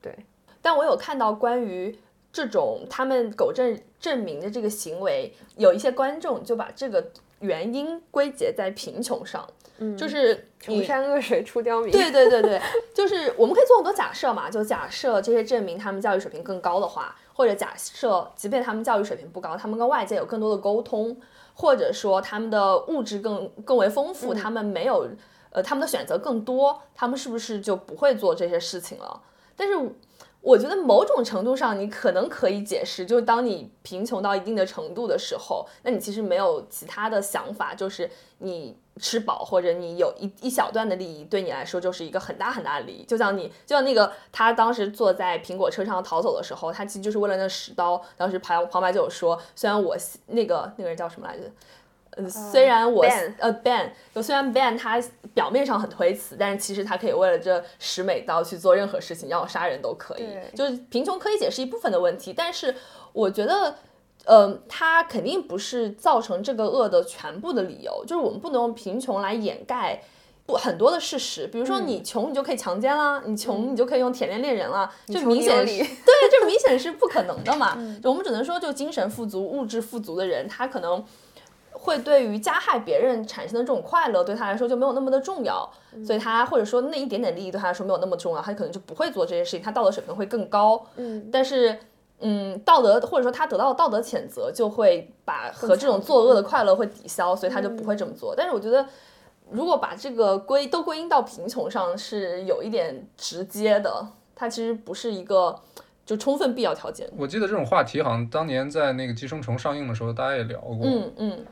对，但我有看到关于这种他们狗证证明的这个行为，有一些观众就把这个原因归结在贫穷上，嗯，就是穷山恶水出刁民。对对对对，就是我们可以做很多假设嘛，就假设这些证明他们教育水平更高的话，或者假设即便他们教育水平不高，他们跟外界有更多的沟通，或者说他们的物质更更为丰富，他们没有呃他们的选择更多，他们是不是就不会做这些事情了？但是我觉得某种程度上，你可能可以解释，就是当你贫穷到一定的程度的时候，那你其实没有其他的想法，就是你吃饱或者你有一一小段的利益，对你来说就是一个很大很大的利益。就像你，就像那个他当时坐在苹果车上逃走的时候，他其实就是为了那十刀。当时旁旁白就有说，虽然我那个那个人叫什么来着？嗯，虽然我呃 ban，就虽然 ban 他表面上很推辞，但是其实他可以为了这十美刀去做任何事情，让我杀人都可以。就是贫穷可以解释一部分的问题，但是我觉得。呃，它肯定不是造成这个恶的全部的理由，就是我们不能用贫穷来掩盖不很多的事实。比如说，你穷你就可以强奸啦，你穷你就可以用铁链猎人啦，这穷明显对，就明显是不可能的嘛。我们只能说，就精神富足、物质富足的人，他可能会对于加害别人产生的这种快乐，对他来说就没有那么的重要，所以他或者说那一点点利益对他来说没有那么重要，他可能就不会做这些事情，他道德水平会更高。嗯，但是。嗯，道德或者说他得到道德谴责，就会把和这种作恶的快乐会抵消，所以他就不会这么做。但是我觉得，如果把这个归都归因到贫穷上，是有一点直接的，它其实不是一个就充分必要条件。我记得这种话题好像当年在那个《寄生虫》上映的时候，大家也聊过。嗯嗯，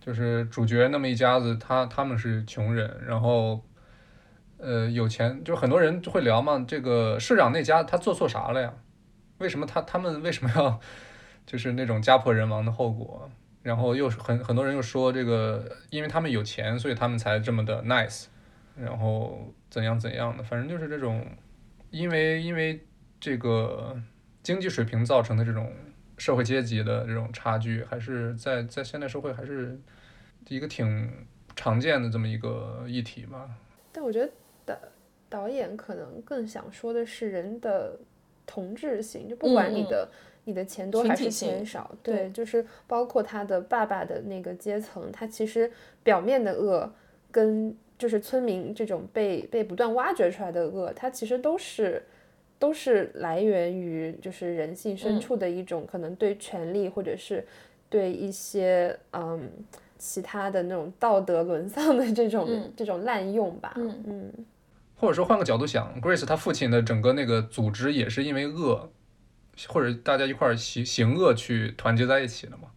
就是主角那么一家子，他他们是穷人，然后呃有钱，就很多人会聊嘛。这个社长那家他做错啥了呀？为什么他他们为什么要 就是那种家破人亡的后果？然后又是很很多人又说这个，因为他们有钱，所以他们才这么的 nice，然后怎样怎样的，反正就是这种，因为因为这个经济水平造成的这种社会阶级的这种差距，还是在在现代社会还是一个挺常见的这么一个议题吧。但我觉得导导演可能更想说的是人的同质性，就不管你的、你的钱多还是钱少，对对，就是包括他的爸爸的那个阶层，他其实表面的恶跟就是村民这种被被不断挖掘出来的恶，它其实都是。都是来源于就是人性深嗯处的一种可能对权力或者是对一些嗯其他的那种道德沦丧的这种、嗯这种滥用吧。嗯嗯或者说换个角度想，Grace 他父亲的整个那个组织也是因为恶，或者大家一块儿行行恶去团结在一起的嘛。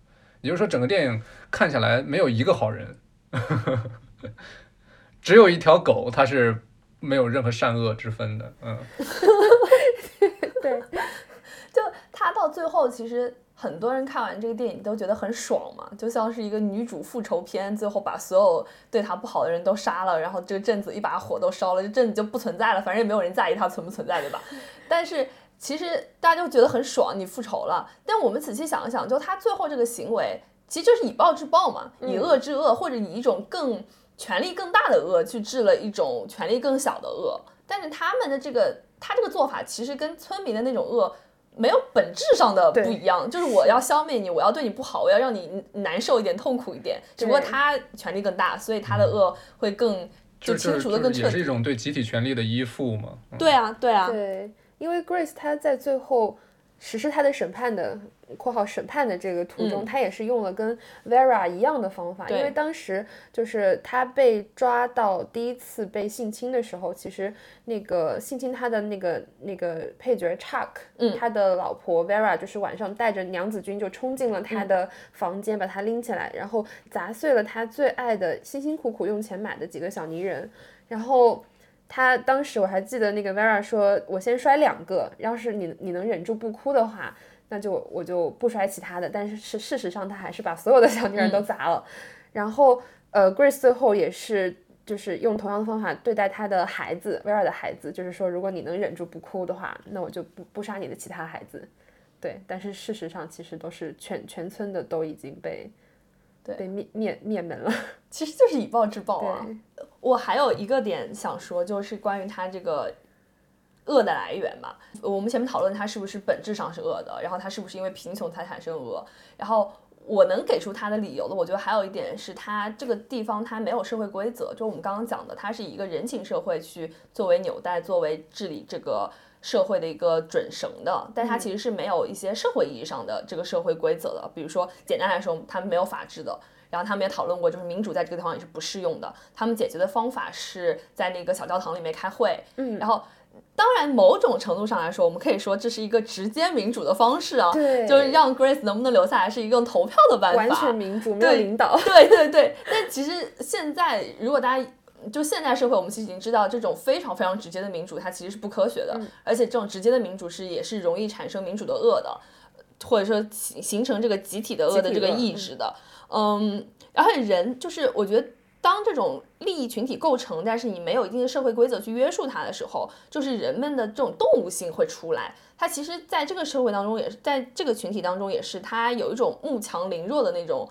也就是说，整个电影看下来没有一个好人，只有一条狗，它是没有任何善恶之分的。嗯，对，就他到最后，其实很多人看完这个电影都觉得很爽嘛，就像是一个女主复仇片，最后把所有对她不好的人都杀了，然后这个镇子一把火都烧了，这镇子就不存在了，反正也没有人在意它存不存在，对吧？但是其实大家就觉得很爽，你复仇了。但我们仔细想一想，就他最后这个行为，其实就是以暴制暴嘛，以恶制恶，或者以一种更权力更大的恶去治了一种权力更小的恶。但是他们的这个，他这个做法其实跟村民的那种恶。没有本质上的不一样，就是我要消灭你，我要对你不好，我要让你难受一点、痛苦一点。只不过他权力更大，所以他的恶会更就就清除的更彻底。是也是一种对集体权力的依附嘛。嗯对啊，对啊，对，因为 Grace 他在最后实施他的审判的（括号审判的这个途中），嗯她也是用了跟 Vera 一样的方法。因为当时就是他被抓到第一次被性侵的时候，其实那个性侵他的那个那个配角 Chuck，嗯他的老婆 Vera 就是晚上带着娘子军就冲进了他嗯的房间，把他拎起来，然后砸碎了他最爱的、辛辛苦苦用钱买的几个小泥人，然后。他当时我还记得那个 Vera 说：“我先摔两个，要是你你能忍住不哭的话，那就我就不摔其他的。”但是事事实上他还是把所有的小女人都砸了。然后呃，Grace 最后也是就是用同样的方法对待他的孩子 Vera 的孩子，就是说如果你能忍住不哭的话，那我就不不杀你的其他孩子。对，但是事实上其实都是全全村的都已经被对被灭灭灭门了。其实就是以暴制暴啊。我还有一个点想说，就是关于他这个恶的来源嘛。我们前面讨论它是不是本质上是恶的，然后它是不是因为贫穷才产生恶，然后。我能给出它的理由的，我觉得还有一点是它这个地方它没有社会规则，就我们刚刚讲的，它是以一个人情社会去作为纽带，作为治理这个社会的一个准绳的，但它其实是没有一些社会意义上的这个社会规则的。比如说，简单来说，他们没有法治的，然后他们也讨论过，就是民主在这个地方也是不适用的。他们解决的方法是在那个小教堂里面开会，嗯然后当然某种程度上来说，我们可以说这是一个直接民主的方式啊，对就是让 Grace 能不能留下来是一个用投票的办法，完全民主，没有领导。对对对，但其实现在如果大家就现代社会，我们其实已经知道，这种非常非常直接的民主，它其实是不科学的，而且这种直接的民主是也是容易产生民主的恶的，或者说形形成这个集体的恶的这个意志的。嗯，而且人就是我觉得。当这种利益群体构成，但是你没有一定的社会规则去约束它的时候，就是人们的这种动物性会出来。它其实在这个社会当中，也是在这个群体当中，也是它有一种慕强凌弱的那种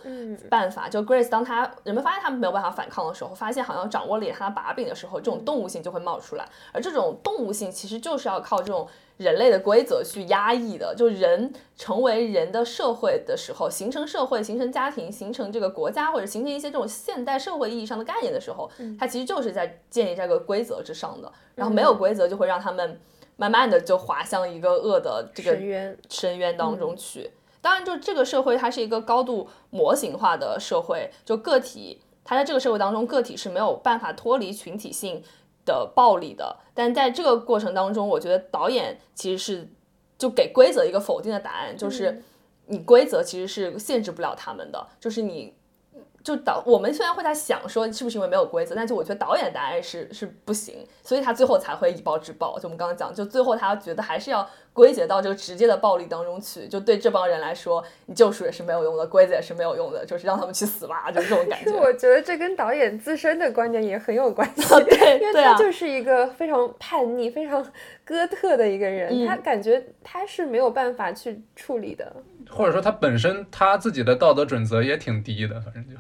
办法。就 Grace，当他人们发现他们没有办法反抗的时候，发现好像掌握了他的把柄的时候，这种动物性就会冒出来。而这种动物性其实就是要靠这种。人类的规则去压抑的，就人成为人的社会的时候，形成社会、形成家庭、形成这个国家，或者形成一些这种现代社会意义上的概念的时候，它其实就是在建立这个规则之上的。然后没有规则，就会让他们慢慢的就滑向一个恶的这个深渊深渊当中去。当然，就这个社会它是一个高度模型化的社会，就个体，它在这个社会当中，个体是没有办法脱离群体性。的暴力的，但在这个过程当中，我觉得导演其实是就给规则一个否定的答案，就是你规则其实是限制不了他们的，就是你。就导我们虽然会在想说是不是因为没有规则，但是我觉得导演的答案是是不行，所以他最后才会以暴制暴。就我们刚刚讲，就最后他觉得还是要归结到这个直接的暴力当中去。就对这帮人来说，你救赎也是没有用的，规则也是没有用的，就是让他们去死吧，就是这种感觉。我觉得这跟导演自身的观点也很有关系，对，因为他就是一个非常叛逆、非常哥特的一个人，他感觉他是没有办法去处理的。或者说他本身他自己的道德准则也挺低的，反正就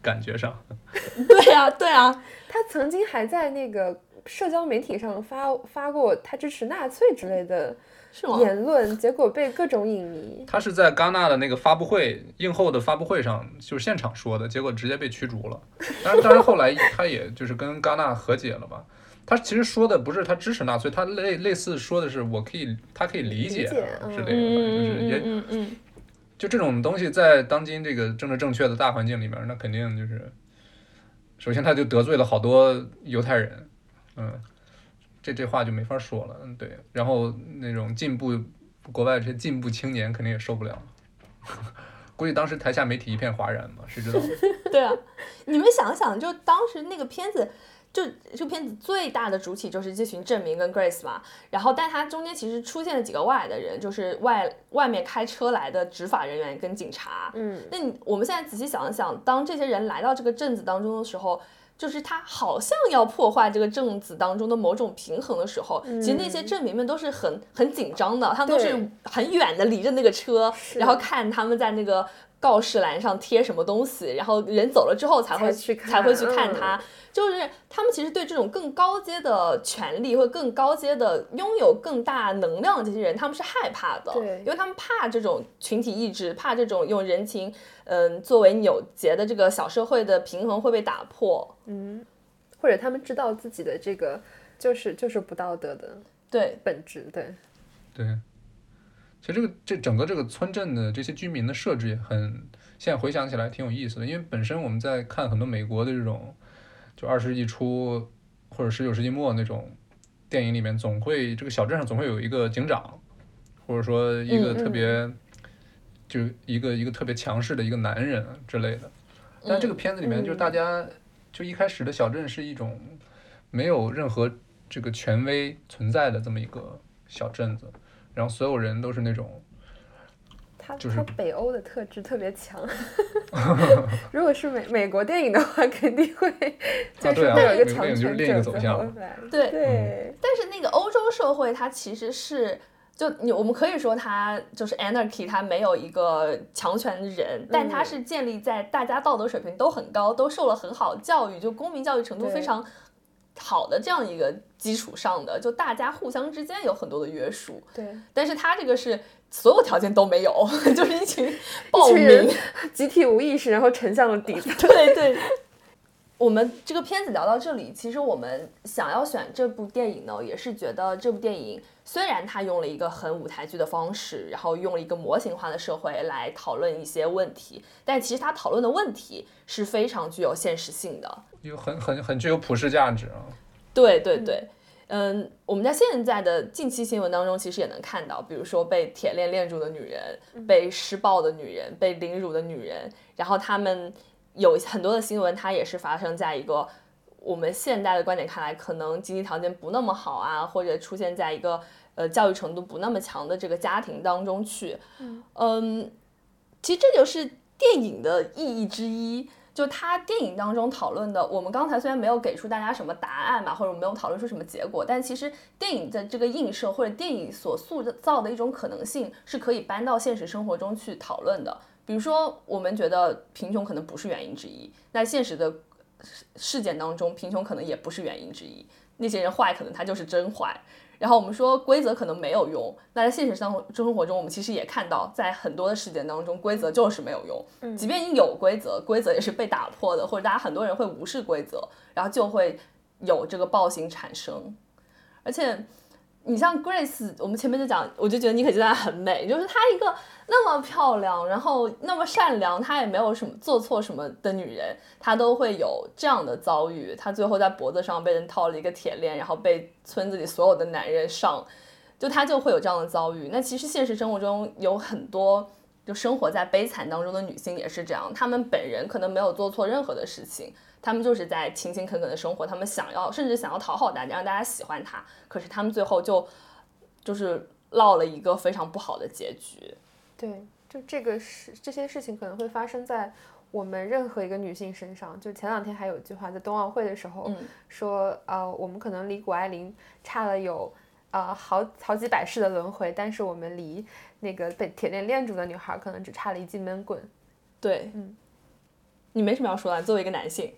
感觉上。对啊，对啊，他曾经还在那个社交媒体上发发过他支持纳粹之类的言论，结果被各种影迷。他是在戛纳的那个发布会映后的发布会上，就是现场说的，结果直接被驱逐了。当然，当然后来他也就是跟戛纳和解了吧。他其实说的不是他支持纳粹，他类类似说的是我可以，他可以理解之类的，就是也，就这种东西在当今这个政治正确的大环境里面，那肯定就是，首先他就得罪了好多犹太人，嗯，这这话就没法说了，嗯对，然后那种进步国外这些进步青年肯定也受不了，估计当时台下媒体一片哗然嘛，谁知道？对啊，你们想想，就当时那个片子。就这个片子最大的主体就是这群证明跟 Grace 嘛，然后但他中间其实出现了几个外来的人，就是外外面开车来的执法人员跟警察。嗯，那你我们现在仔细想一想，当这些人来到这个镇子当中的时候，就是他好像要破坏这个政子当中的某种平衡的时候，其实那些镇民们都是很很紧张的，他们都是很远的离着那个车，然后看他们在那个告示栏上贴什么东西，然后人走了之后才会去才会去看他。就是他们其实对这种更高阶的权利或更高阶的拥有更大能量的这些人，他们是害怕的，对，因为他们怕这种群体意志，怕这种用人情，嗯，作为纽结的这个小社会的平衡会被打破，嗯，或者他们知道自己的这个就是就是不道德的，对，本质，对，对，其实这个这整个这个村镇的这些居民的设置也很，现在回想起来挺有意思的，因为本身我们在看很多美国的这种。就二十世纪初或者十九世纪末那种电影里面，总会这个小镇上总会有一个警长，或者说一个特别，就一个一个特别强势的一个男人之类的。但这个片子里面，就是大家就一开始的小镇是一种没有任何这个权威存在的这么一个小镇子，然后所有人都是那种。就是北欧的特质特别强，如果是美美国电影的话，肯定会就是会有一个强权者走向。对对，但是那个欧洲社会它其实是就你我们可以说它就是 anarchy，它没有一个强权人，但它是建立在大家道德水平都很高，都受了很好教育，就公民教育程度非常好的这样一个基础上的，就大家互相之间有很多的约束。对，但是他这个是。所有条件都没有，就是一群暴民，集体无意识，然后沉向了底。对对，我们这个片子聊到这里，其实我们想要选这部电影呢，也是觉得这部电影虽然它用了一个很舞台剧的方式，然后用了一个模型化的社会来讨论一些问题，但其实它讨论的问题是非常具有现实性的，有很很很具有普世价值啊。对对对。嗯，我们在现在的近期新闻当中，其实也能看到，比如说被铁链链住的女人，被施暴的女人，被凌辱的女人，然后他们有很多的新闻，它也是发生在一个我们现代的观点看来，可能经济条件不那么好啊，或者出现在一个呃教育程度不那么强的这个家庭当中去。嗯，其实这就是电影的意义之一。就他电影当中讨论的，我们刚才虽然没有给出大家什么答案嘛，或者没有讨论出什么结果，但其实电影的这个映射或者电影所塑造的一种可能性是可以搬到现实生活中去讨论的。比如说，我们觉得贫穷可能不是原因之一，那现实的事件当中，贫穷可能也不是原因之一。那些人坏，可能他就是真坏。然后我们说规则可能没有用，那在现实生活生活中，我们其实也看到，在很多的事件当中，规则就是没有用。即便你有规则，规则也是被打破的，或者大家很多人会无视规则，然后就会有这个暴行产生。而且，你像 Grace，我们前面就讲，我就觉得妮可基德曼很美，就是她一个那么漂亮，然后那么善良，她也没有什么做错什么的女人，她都会有这样的遭遇。她最后在脖子上被人套了一个铁链，然后被村子里所有的男人上，就她就会有这样的遭遇。那其实现实生活中有很多就生活在悲惨当中的女性也是这样，她们本人可能没有做错任何的事情，她们就是在勤勤恳恳的生活，她们想要甚至想要讨好大家，让大家喜欢她，可是她们最后就就是落了一个非常不好的结局。对，就这个事，这些事情可能会发生在我们任何一个女性身上。就前两天还有一句话，在冬奥会的时候、嗯说，呃，我们可能离谷爱凌差了有呃好好几百世的轮回，但是我们离那个被铁链链住的女孩可能只差了一记闷棍。对，嗯，你没什么要说的，作为一个男性，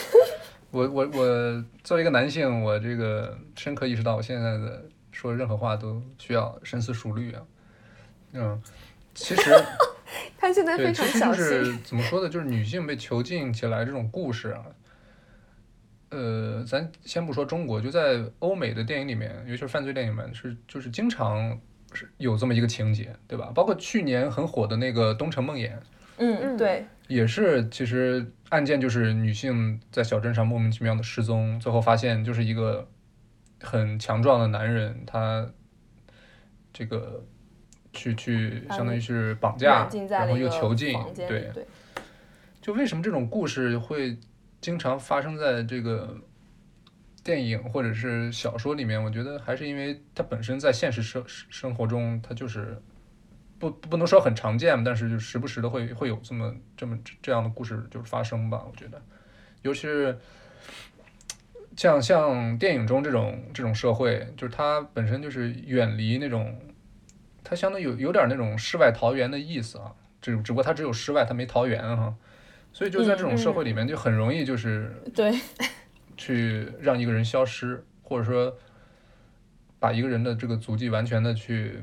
我我我作为一个男性，我这个深刻意识到，我现在的说任何话都需要深思熟虑啊。嗯，其实 他现在，非常小心。就是怎么说呢，就是女性被囚禁起来这种故事啊。呃，咱先不说中国，就在欧美的电影里面，尤其是犯罪电影里面，是就是经常是有这么一个情节，对吧？包括去年很火的那个《东城梦魇》，嗯，嗯。对，也是，其实案件就是女性在小镇上莫名其妙的失踪，最后发现就是一个很强壮的男人，他这个去去相当于是绑架然后又囚禁对，对，就为什么这种故事会经常发生在这个电影或者是小说里面？我觉得还是因为它本身在现实生生活中，它就是不不能说很常见，但是就时不时的会会有这么这么这样的故事就是发生吧。我觉得，尤其是像像电影中这种这种社会，就是它本身就是远离那种，它相当于有有点那种世外桃源的意思啊。只只不过它只有室外，它没桃源哈。所以就在这种社会里面，就很容易就是对，去让一个人消失，或者说把一个人的这个足迹完全的去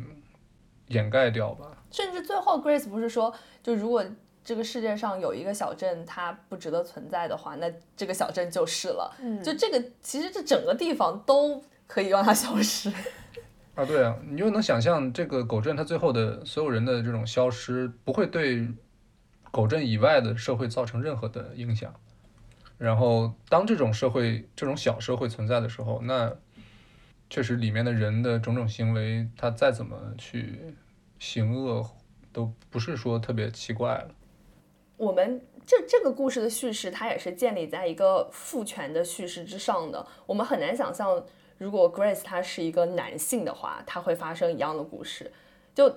掩盖掉吧。甚至最后 Grace 不是说，就如果这个世界上有一个小镇它不值得存在的话，那这个小镇就是了。嗯，就这个，其实这整个地方都可以让它消失。啊，对啊，你就能想象这个狗镇它最后的所有人的这种消失，不会对狗镇以外的社会造成任何的影响。然后，当这种社会、这种小社会存在的时候，那确实里面的人的种种行为，他再怎么去行恶，都不是说特别奇怪了。我们这这个故事的叙事，它也是建立在一个父权的叙事之上的。我们很难想象，如果 Grace 他是一个男性的话，他会发生一样的故事。就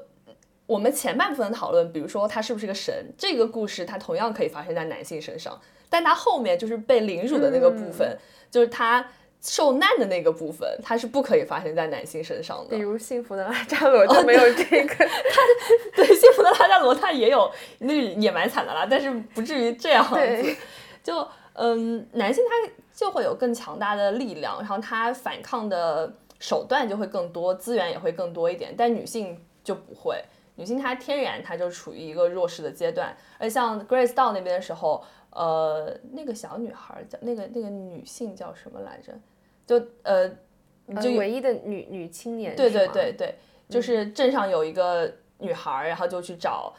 我们前半部分的讨论，比如说他是不是个神，这个故事它同样可以发生在男性身上，但他后面就是被凌辱的那个部分，就是他受难的那个部分，它是不可以发生在男性身上的比。如幸福的拉扎罗就没有这个。他 对，幸福的拉扎罗他也有那也蛮惨的啦，但是不至于这样子。就嗯，男性他就会有更强大的力量，然后他反抗的手段就会更多，资源也会更多一点，但女性就不会。女性她天然她就处于一个弱势的阶段，而像 Grace 到那边的时候，呃，那个小女孩儿叫那个那个女性叫什么来着？就呃，呃就有唯一的女女青年，对对对对，就是镇上有一个女孩儿，然后就去找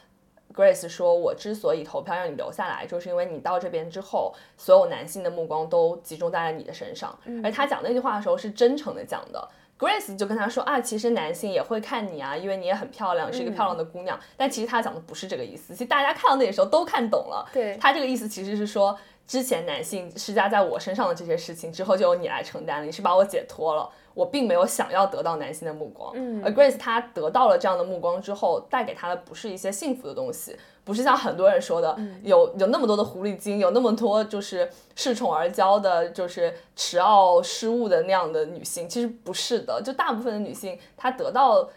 Grace 说：“我之所以投票让你留下来，就是因为你到这边之后，所有男性的目光都集中在了你的身上。而他讲那句话的时候是真诚的讲的。Grace 就跟他说啊，其实男性也会看你啊，因为你也很漂亮，是一个漂亮的姑娘。但其实他讲的不是这个意思，其实大家看到那个时候都看懂了。对他这个意思其实是说，之前男性施加在我身上的这些事情，之后就由你来承担了，你是把我解脱了。我并没有想要得到男性的目光，嗯而 Grace 她得到了这样的目光之后，带给她的不是一些幸福的东西，不是像很多人说的，有有那么多的狐狸精，有那么多就是恃宠而骄的，就是持傲失误的那样的女性，其实不是的，就大部分的女性她得到。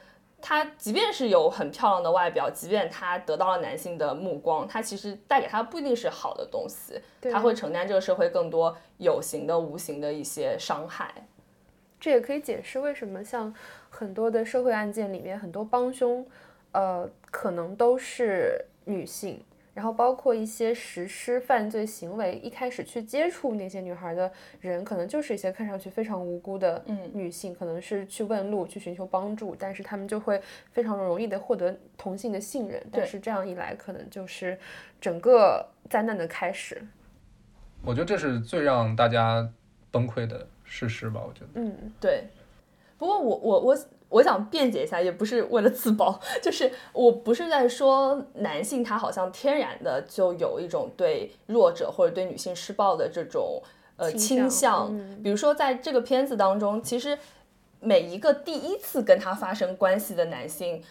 她即便是有很漂亮的外表，即便她得到了男性的目光，她其实带给她不一定是好的东西，对她会承担这个社会更多有形的、无形的一些伤害。这也可以解释为什么像很多的社会案件里面，很多帮凶，呃，可能都是女性。然后包括一些实施犯罪行为，一开始去接触那些女孩的人，可能就是一些看上去非常无辜的女性，可能是去问路、去寻求帮助，但是她们就会非常容易的获得同性的信任。但是这样一来，可能就是整个灾难的开始。我觉得这是最让大家崩溃的事实吧。我觉得，嗯，对，不过我我我我想辩解一下，也不是为了自保，就是我不是在说男性他好像天然的就有一种对弱者或者对女性施暴的这种呃倾倾向向。嗯比如说在这个片子当中，其实每一个第一次跟他发生关系的男性。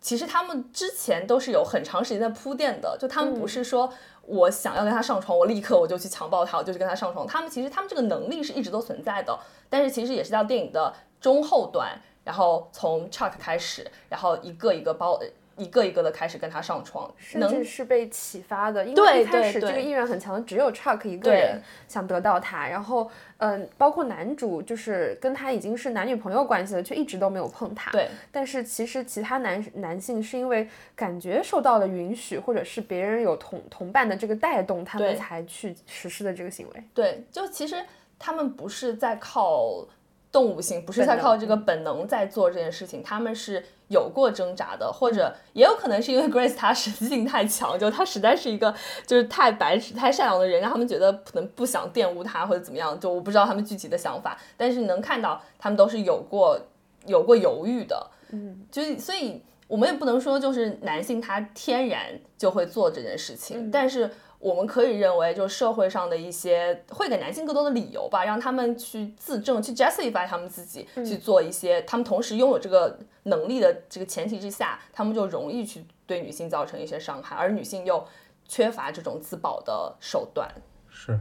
其实他们之前都是有很长时间的铺垫的，就他们不是说我想要跟他上床，我立刻我就去强暴他，我就去跟他上床。他们其实他们这个能力是一直都存在的，但是其实也是到电影的中后段，然后从 Chuck 开始，然后一个一个包，一个一个的开始跟他上床，甚至是被启发的，因为一开始这个意愿很强的只有 Chuck 一个人想得到他，然后嗯，包括男主就是跟他已经是男女朋友关系了，却一直都没有碰他。对但是其实其他男男性是因为感觉受到了允许，或者是别人有同同伴的这个带动，他们才去实施的这个行为。对，就其实他们不是在靠动物性，不是在靠这个本能在做这件事情，他们是有过挣扎的，或者也有可能是因为 Grace 她神性太强，就她实在是一个就是太白痴、太善良的人，让他们觉得可能不想玷污她或者怎么样，就我不知道他们具体的想法，但是你能看到他们都是有过有过犹豫的，嗯，就是所以我们也不能说就是男性他天然就会做这件事情，但是我们可以认为，就社会上的一些会给男性更多的理由吧，让他们去自证、去 justify 他们自己，去做一些他们同时拥有这个能力的这个前提之下，他们就容易去对女性造成一些伤害，而女性又缺乏这种自保的手段。是，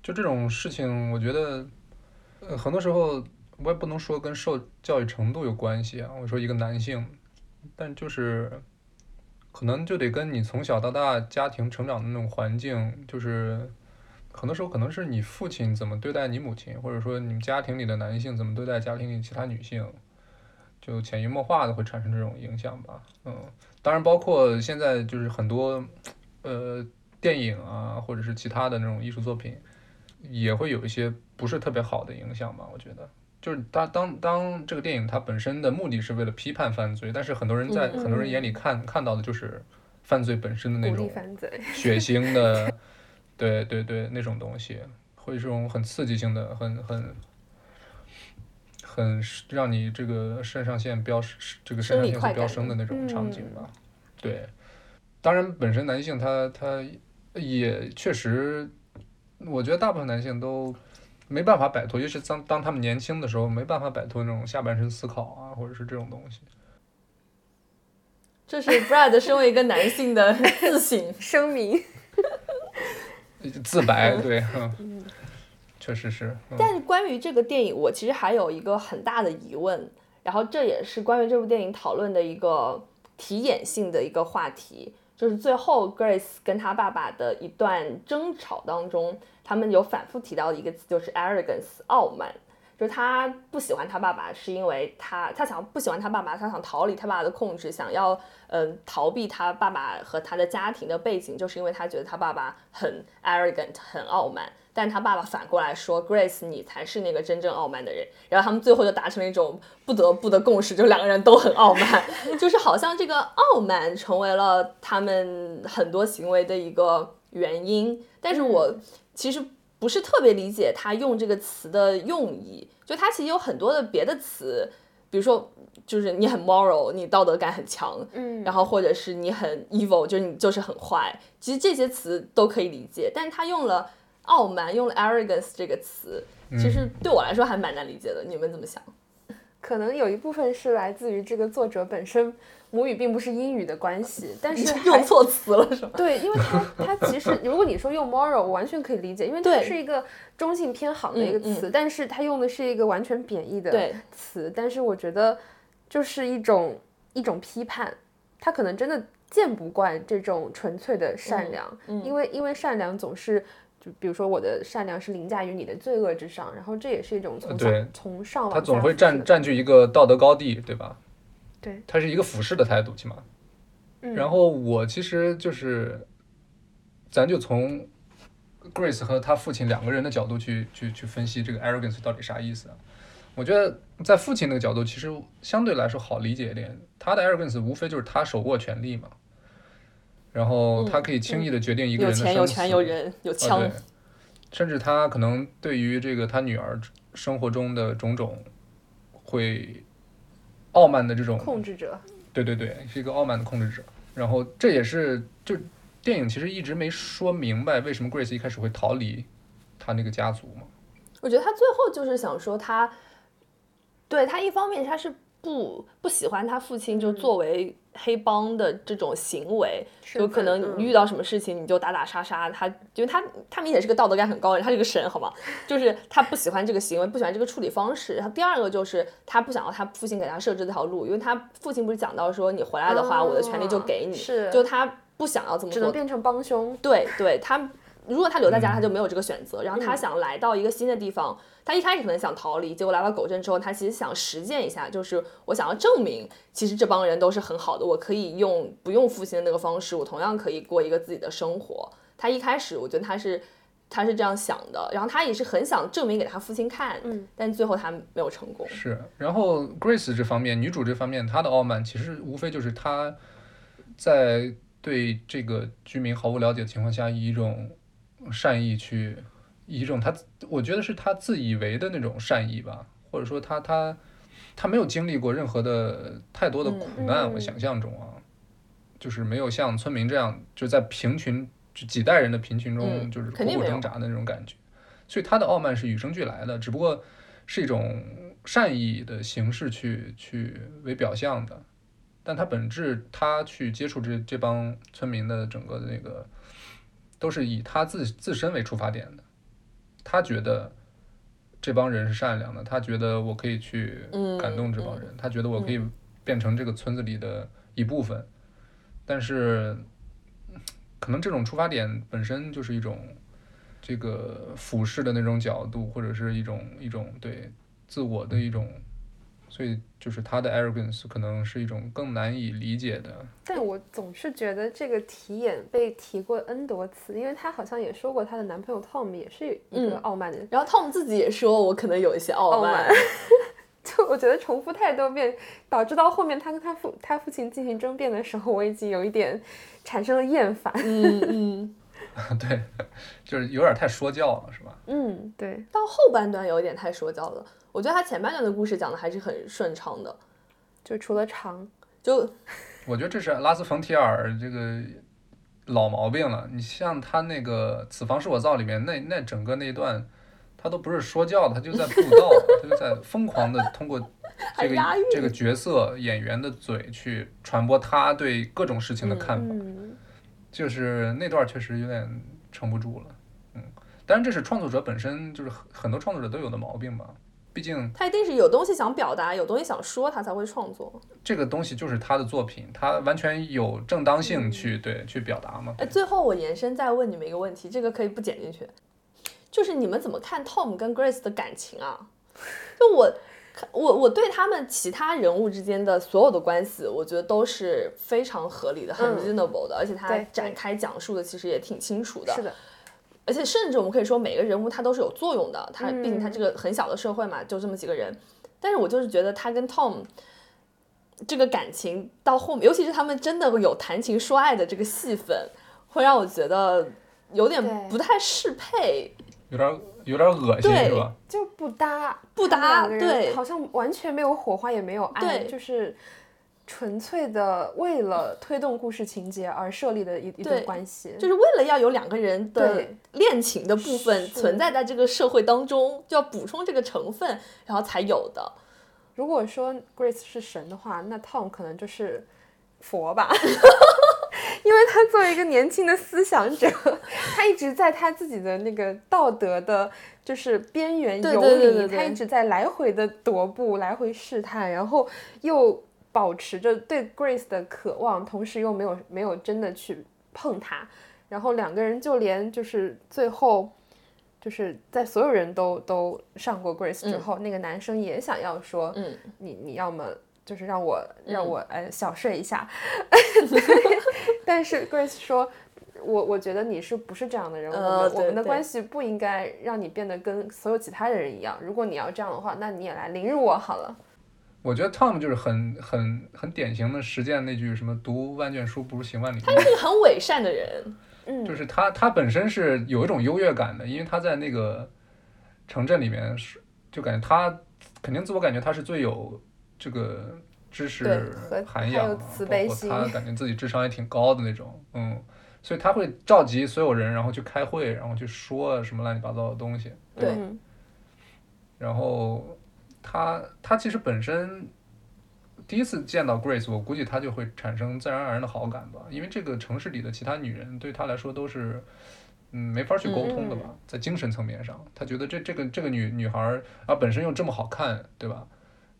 就这种事情，我觉得，呃，很多时候我也不能说跟受教育程度有关系啊。我说一个男性，但就是可能就得跟你从小到大家庭成长的那种环境，就是很多时候可能是你父亲怎么对待你母亲，或者说你们家庭里的男性怎么对待家庭里其他女性，就潜移默化的会产生这种影响吧。嗯，当然包括现在就是很多呃电影啊，或者是其他的那种艺术作品，也会有一些不是特别好的影响吧。我觉得，就是当当当这个电影它本身的目的是为了批判犯罪，但是很多人在、嗯很多人眼里看看到的就是犯罪本身的那种。血腥的，对对对，那种东西，会这种很刺激性的，很很很让你这个肾上腺飙这个肾上腺素飙升的那种场景吧。对，当然本身男性他他也确实，我觉得大部分男性都没办法摆脱，尤其当当他们年轻的时候，没办法摆脱那种下半身思考啊，或者是这种东西。这是 Brad 身为一个男性的自省。声明，自白，对，嗯，确实是。嗯但是关于这个电影，我其实还有一个很大的疑问，然后这也是关于这部电影讨论的一个题眼性的一个话题，就是最后 Grace 跟他爸爸的一段争吵当中，他们有反复提到的一个词，就是 arrogance 傲慢。就是他不喜欢他爸爸，是因为他他想不喜欢他爸爸，他想逃离他爸爸的控制，想要嗯、逃避他爸爸和他的家庭的背景，就是因为他觉得他爸爸很 arrogant 很傲慢。但他爸爸反过来说，Grace 你才是那个真正傲慢的人。然后他们最后就达成了一种不得不的共识，就两个人都很傲慢，就是好像这个傲慢成为了他们很多行为的一个原因。但是我其实不是特别理解他用这个词的用意，就他其实有很多的别的词比如说就是你很 moral，你道德感很强，嗯，然后或者是你很 evil，就是你就是很坏，其实这些词都可以理解，但是他用了傲慢，用了 arrogance 这个词，其实对我来说还蛮难理解的。你们怎么想？可能有一部分是来自于这个作者本身母语并不是英语的关系，但是用错词了是吗？对，因为它它其实 如果你说用 moral，我完全可以理解，因为它是一个中性偏好的一个嗯嗯词，但是它用的是一个完全贬义的词，但是我觉得就是一种一种批判，他可能真的见不惯这种纯粹的善良，嗯因为因为善良总是。就比如说，我的善良是凌驾于你的罪恶之上，然后这也是一种从上从上往他总会占占据一个道德高地，对吧？对，他是一个俯视的态度，起码。嗯然后我其实就是，咱就从 Grace 和他父亲两个人的角度去去去分析这个 arrogance 到底啥意思啊？我觉得在父亲那个角度，其实相对来说好理解一点。他的 arrogance 无非就是他手握权力嘛，然后他可以轻易的决定一个人的钱有生死权有人有啊，枪对，，甚至他可能对于这个他女儿生活中的种种，会傲慢的这种控制者。对对对，是一个傲慢的控制者。然后这也是就电影其实一直没说明白为什么 Grace 一开始会逃离他那个家族嘛。我觉得他最后就是想说他，对他一方面他是不不喜欢他父亲就作为黑帮的这种行为，身有可能你遇到什么事情你就打打杀杀，他因为他他明显是个道德感很高的人，他是个神，好吗？就是他不喜欢这个行为，不喜欢这个处理方式。然后第二个就是他不想要他父亲给他设置这条路，因为他父亲不是讲到说你回来的话，我的权利就给你，哦是就他不想要这么做，只能变成帮凶。对对，他如果他留在家，嗯他就没有这个选择。然后他想来到一个新的地方，他一开始可能想逃离，结果来到狗镇之后，他其实想实践一下，就是我想要证明，其实这帮人都是很好的，我可以用不用父亲的那个方式，我同样可以过一个自己的生活。他一开始我觉得他是他是这样想的，然后他也是很想证明给他父亲看，嗯，但最后他没有成功。是，然后 Grace 这方面，女主这方面，她的傲慢其实无非就是她在对这个居民毫无了解的情况下，以一种善意去，以一种他我觉得是他自以为的那种善意吧，或者说他他他没有经历过任何的太多的苦难，嗯我想象中啊，就是没有像村民这样就在贫穷就几代人的贫穷中嗯就是苦苦挣扎的那种感觉，所以他的傲慢是与生俱来的，只不过是一种善意的形式去去为表象的，但他本质，他去接触这这帮村民的整个的那个，都是以他自自身为出发点的，他觉得这帮人是善良的，他觉得我可以去嗯感动这帮人，他觉得我可以变成这个村子里的一部分，但是可能这种出发点本身就是一种这个俯视的那种角度，或者是一种一种对自我的一种，所以就是他的 arrogance 可能是一种更难以理解的。但我总是觉得这个题眼被提过 N 多次，因为她好像也说过她的男朋友 Tom 也是一个嗯傲慢的人。然后 Tom 自己也说，我可能有一些傲慢，傲 慢就我觉得重复太多遍，导致到后面他跟他父他父亲进行争辩的时候，我已经有一点产生了厌烦。嗯嗯。对，就是有点太说教了，是吧？嗯，对，到后半段有一点太说教了。我觉得他前半段的故事讲的还是很顺畅的，就除了长，就 我觉得这是拉斯冯提尔这个老毛病了。你像他那个《此房是我造》里面那那整个那一段，他都不是说教的，他就在布道，他就在疯狂的通过 这个这个角色演员的嘴去传播他对各种事情的看法。嗯，就是那段确实有点撑不住了，嗯，当然这是创作者本身就是很很多创作者都有的毛病吧，毕竟他一定是有东西想表达，有东西想说，他才会创作。这个东西就是他的作品，他完全有正当性去、对去表达嘛。哎，最后我延伸再问你们一个问题，这个可以不剪进去，就是你们怎么看 Tom 跟 Grace 的感情啊？就我。我我对他们其他人物之间的所有的关系，我觉得都是非常合理的，很嗯 reasonable 的，而且他展开讲述的其实也挺清楚的。是的，而且甚至我们可以说每个人物他都是有作用的，他毕竟他嗯这个很小的社会嘛，就这么几个人。但是我就是觉得他跟 Tom 这个感情到后面，尤其是他们真的有谈情说爱的这个戏份，会让我觉得有点不太适配。有点有有点恶心，对是吧？就不搭，不搭对好像完全没有火花，也没有爱，就是纯粹的为了推动故事情节而设立的一一段对关系。就是为了要有两个人的对恋情的部分存在在这个社会当中，就要补充这个成分，然后才有的。如果说 Grace 是神的话，那 Tom 可能就是佛吧，因为他作为一个年轻的思想者，他一直在他自己的那个道德的，就是边缘游离，对对对对他一直在来回的踱步，来回试探，然后又保持着对 Grace 的渴望，同时又没有没有真的去碰他，然后两个人就连就是最后。就是在所有人都都上过 Grace 之嗯后，那个男生也想要说，嗯，你你要么就是让我让嗯我呃小睡一下，但是 Grace 说，我我觉得你是不是这样的人？我呃我们的关系不应该让你变得跟所有其他的人一样。如果你要这样的话，那你也来凌辱我好了。我觉得 Tom 就是很很很典型的实践那句什么“读万卷书不如行万里路”，他是个很伪善的人，嗯，就是他他本身是有一种优越感的，因为他在那个城镇里面是，就感觉他肯定自我感觉他是最有这个知识涵养啊，慈悲包括他感觉自己智商也挺高的那种，嗯，所以他会召集所有人，然后去开会，然后去说什么乱七八糟的东西，对。吧然后他他其实本身第一次见到 Grace，我估计他就会产生自然而然的好感吧，因为这个城市里的其他女人对他来说都是。嗯，没法去沟通的吧，在精神层面上，他觉得这这个这个女女孩儿啊本身又这么好看，对吧？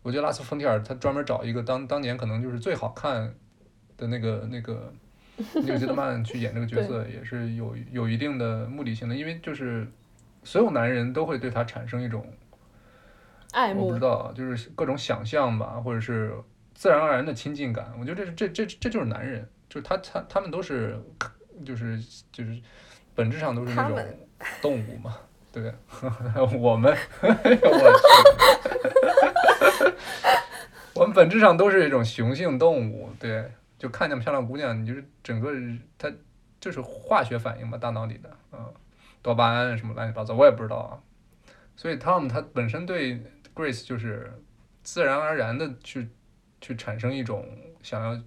我觉得拉斯冯提尔他专门找一个当当年可能就是最好看的那个那个纽基德曼去演这个角色，也是有有一定的目的性的，因为就是所有男人都会对他产生一种爱慕我不知。道，啊就是各种想象吧，或者是自然而然的亲近感。我觉得这是这这这就是男人，就是他他他们都是就是就是本质上都是那种动物嘛，对，我们 我去，我们本质上都是一种雄性动物，对，就看见漂亮姑娘，你就是整个它就是化学反应嘛，大脑里的，嗯，多巴胺什么乱七八糟，我也不知道啊。所以 Tom 他本身对 Grace 就是自然而然的去去产生一种想要，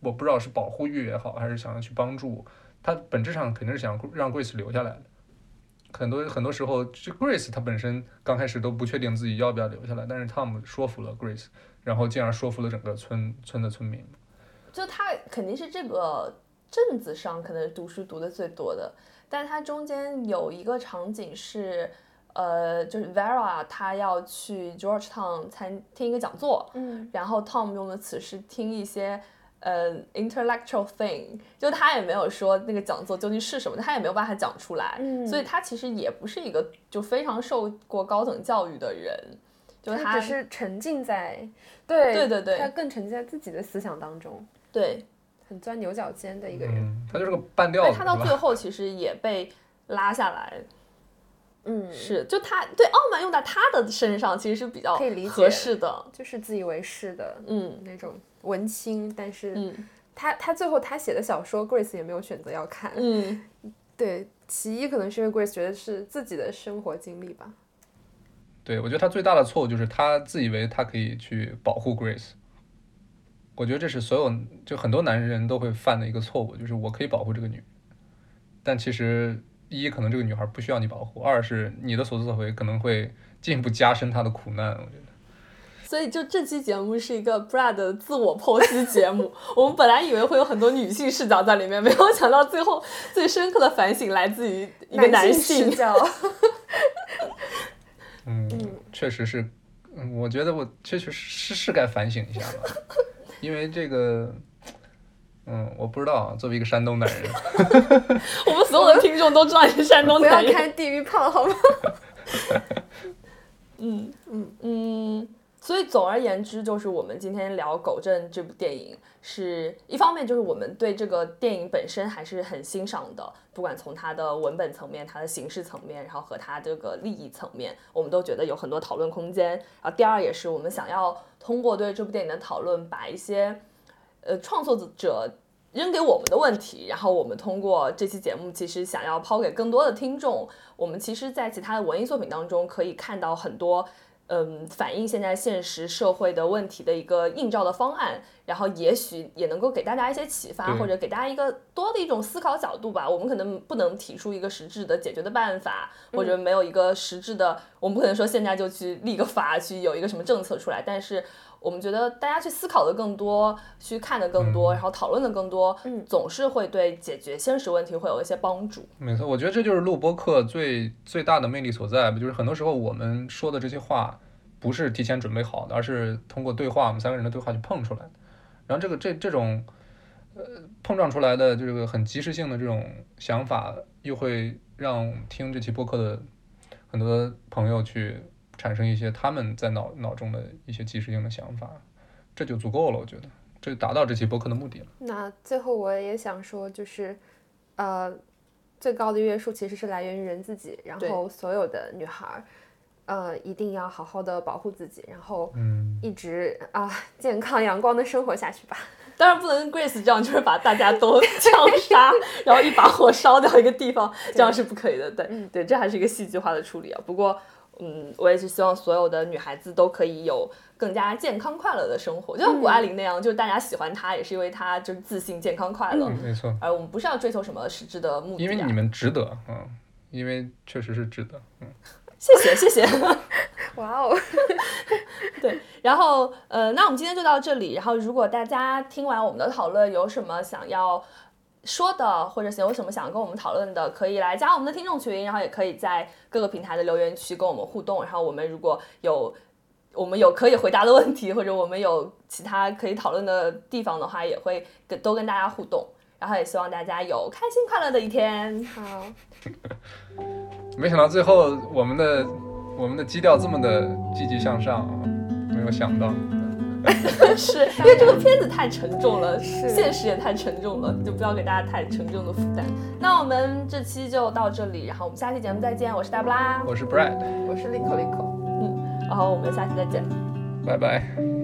我不知道是保护欲也好，还是想要去帮助，他本质上肯定是想让 Grace 留下来。很多很多时候，这 Grace 他本身刚开始都不确定自己要不要留下来，但是 Tom 说服了 Grace，然后进而说服了整个村村的村民。就他肯定是这个镇子上可能读书读的最多的，但他中间有一个场景是，呃，就是 Vera 他要去 Georgetown 参听一个讲座，嗯，然后 Tom 用的词是听一些。呃，intellectual thing，就他也没有说那个讲座究竟是什么，他也没有办法讲出来，嗯所以他其实也不是一个就非常受过高等教育的人，就他他只是沉浸在，对对对对他更沉浸在自己的思想当中，对，很钻牛角尖的一个人。嗯，他就是个半吊子，但他到最？后其实也被拉下来，嗯，是，就他对傲慢用在他的身上，其实是比较可以理解合适的。就是自以为是的嗯那种文青，但是嗯他他最后他写的小说，Grace 也没有选择要看。嗯，对，其一可能是因为 Grace 觉得是自己的生活经历吧。对，我觉得他最大的错误就是他自以为他可以去保护 Grace。我觉得这是所有就很多男人都会犯的一个错误，就是我可以保护这个女人，但其实一可能这个女孩不需要你保护，二是你的所作所为可能会进一步加深她的苦难。我觉得。所以就这期节目是一个 Brad 的自我剖析节目。我们本来以为会有很多女性视角在里面，没有想到最后最深刻的反省来自于一个男性视。角，嗯，确实是，嗯，我觉得我确实是是该反省一下了，因为这个，嗯，我不知道啊，作为一个山东男人，我们所有的听众都知道你是山东不要男人。开地狱炮好吗？嗯嗯嗯，所以总而言之，就是我们今天聊《狗镇》这部电影，是一方面就是我们对这个电影本身还是很欣赏的，不管从它的文本层面、它的形式层面，然后和它这个利益层面，我们都觉得有很多讨论空间。然后第二也是我们想要通过对这部电影的讨论，把一些呃创作者扔给我们的问题，然后我们通过这期节目，其实想要抛给更多的听众。我们其实，在其他的文艺作品当中，可以看到很多，嗯，反映现在现实社会的问题的一个映照的方案，然后也许也能够给大家一些启发，或者给大家一个多的一种思考角度吧。我们可能不能提出一个实质的解决的办法，或者没有一个实质的，我们不可能说现在就去立个法，去有一个什么政策出来，但是。我们觉得大家去思考的更多，去看的更多，然后讨论的更多，嗯总是会对解决现实问题会有一些帮助。没错，我觉得这就是录播课最最大的魅力所在吧，就是很多时候我们说的这些话不是提前准备好的，而是通过对话，我们三个人的对话去碰出来的。然后这个这这种呃碰撞出来的这个很及时性的这种想法，又会让听这期播客的很多朋友去产生一些他们在脑脑中的一些即时性的想法，这就足够了，我觉得这就达到这期播客的目的了。那最后我也想说，就是，呃，最高的约束其实是来源于人自己，然后所有的女孩儿，呃，一定要好好的保护自己，然后嗯，一直啊、健康阳光的生活下去吧。当然不能 Grace 这样，就是把大家都枪杀，然后一把火烧掉一个地方，这样是不可以的。对，嗯对，这还是一个戏剧化的处理啊。不过，嗯，我也是希望所有的女孩子都可以有更加健康快乐的生活，就像谷爱凌那样，就是大家喜欢她，也是因为她就是自信、健康、快乐。嗯没错，而我们不是要追求什么实质的目的、啊，因为你们值得，嗯，因为确实是值得，嗯。谢 谢谢谢。哇哦，对，然后呃，那我们今天就到这里。然后，如果大家听完我们的讨论，有什么想要说的，或者是有什么想跟我们讨论的，可以来加我们的听众群，然后也可以在各个平台的留言区跟我们互动。然后，我们如果有我们有可以回答的问题，或者我们有其他可以讨论的地方的话，也会跟都跟大家互动。然后也希望大家有开心快乐的一天。好，没想到最后我们的我们的基调这么的积极向上啊，没有想到。是因为这个片子太沉重了，是现实也太沉重了，就不要给大家太沉重的负担。那我们这期就到这里，然后我们下期节目再见。我是大布拉，我是 Brad，我是 Lico Lico。嗯。然后我们下期再见。拜拜。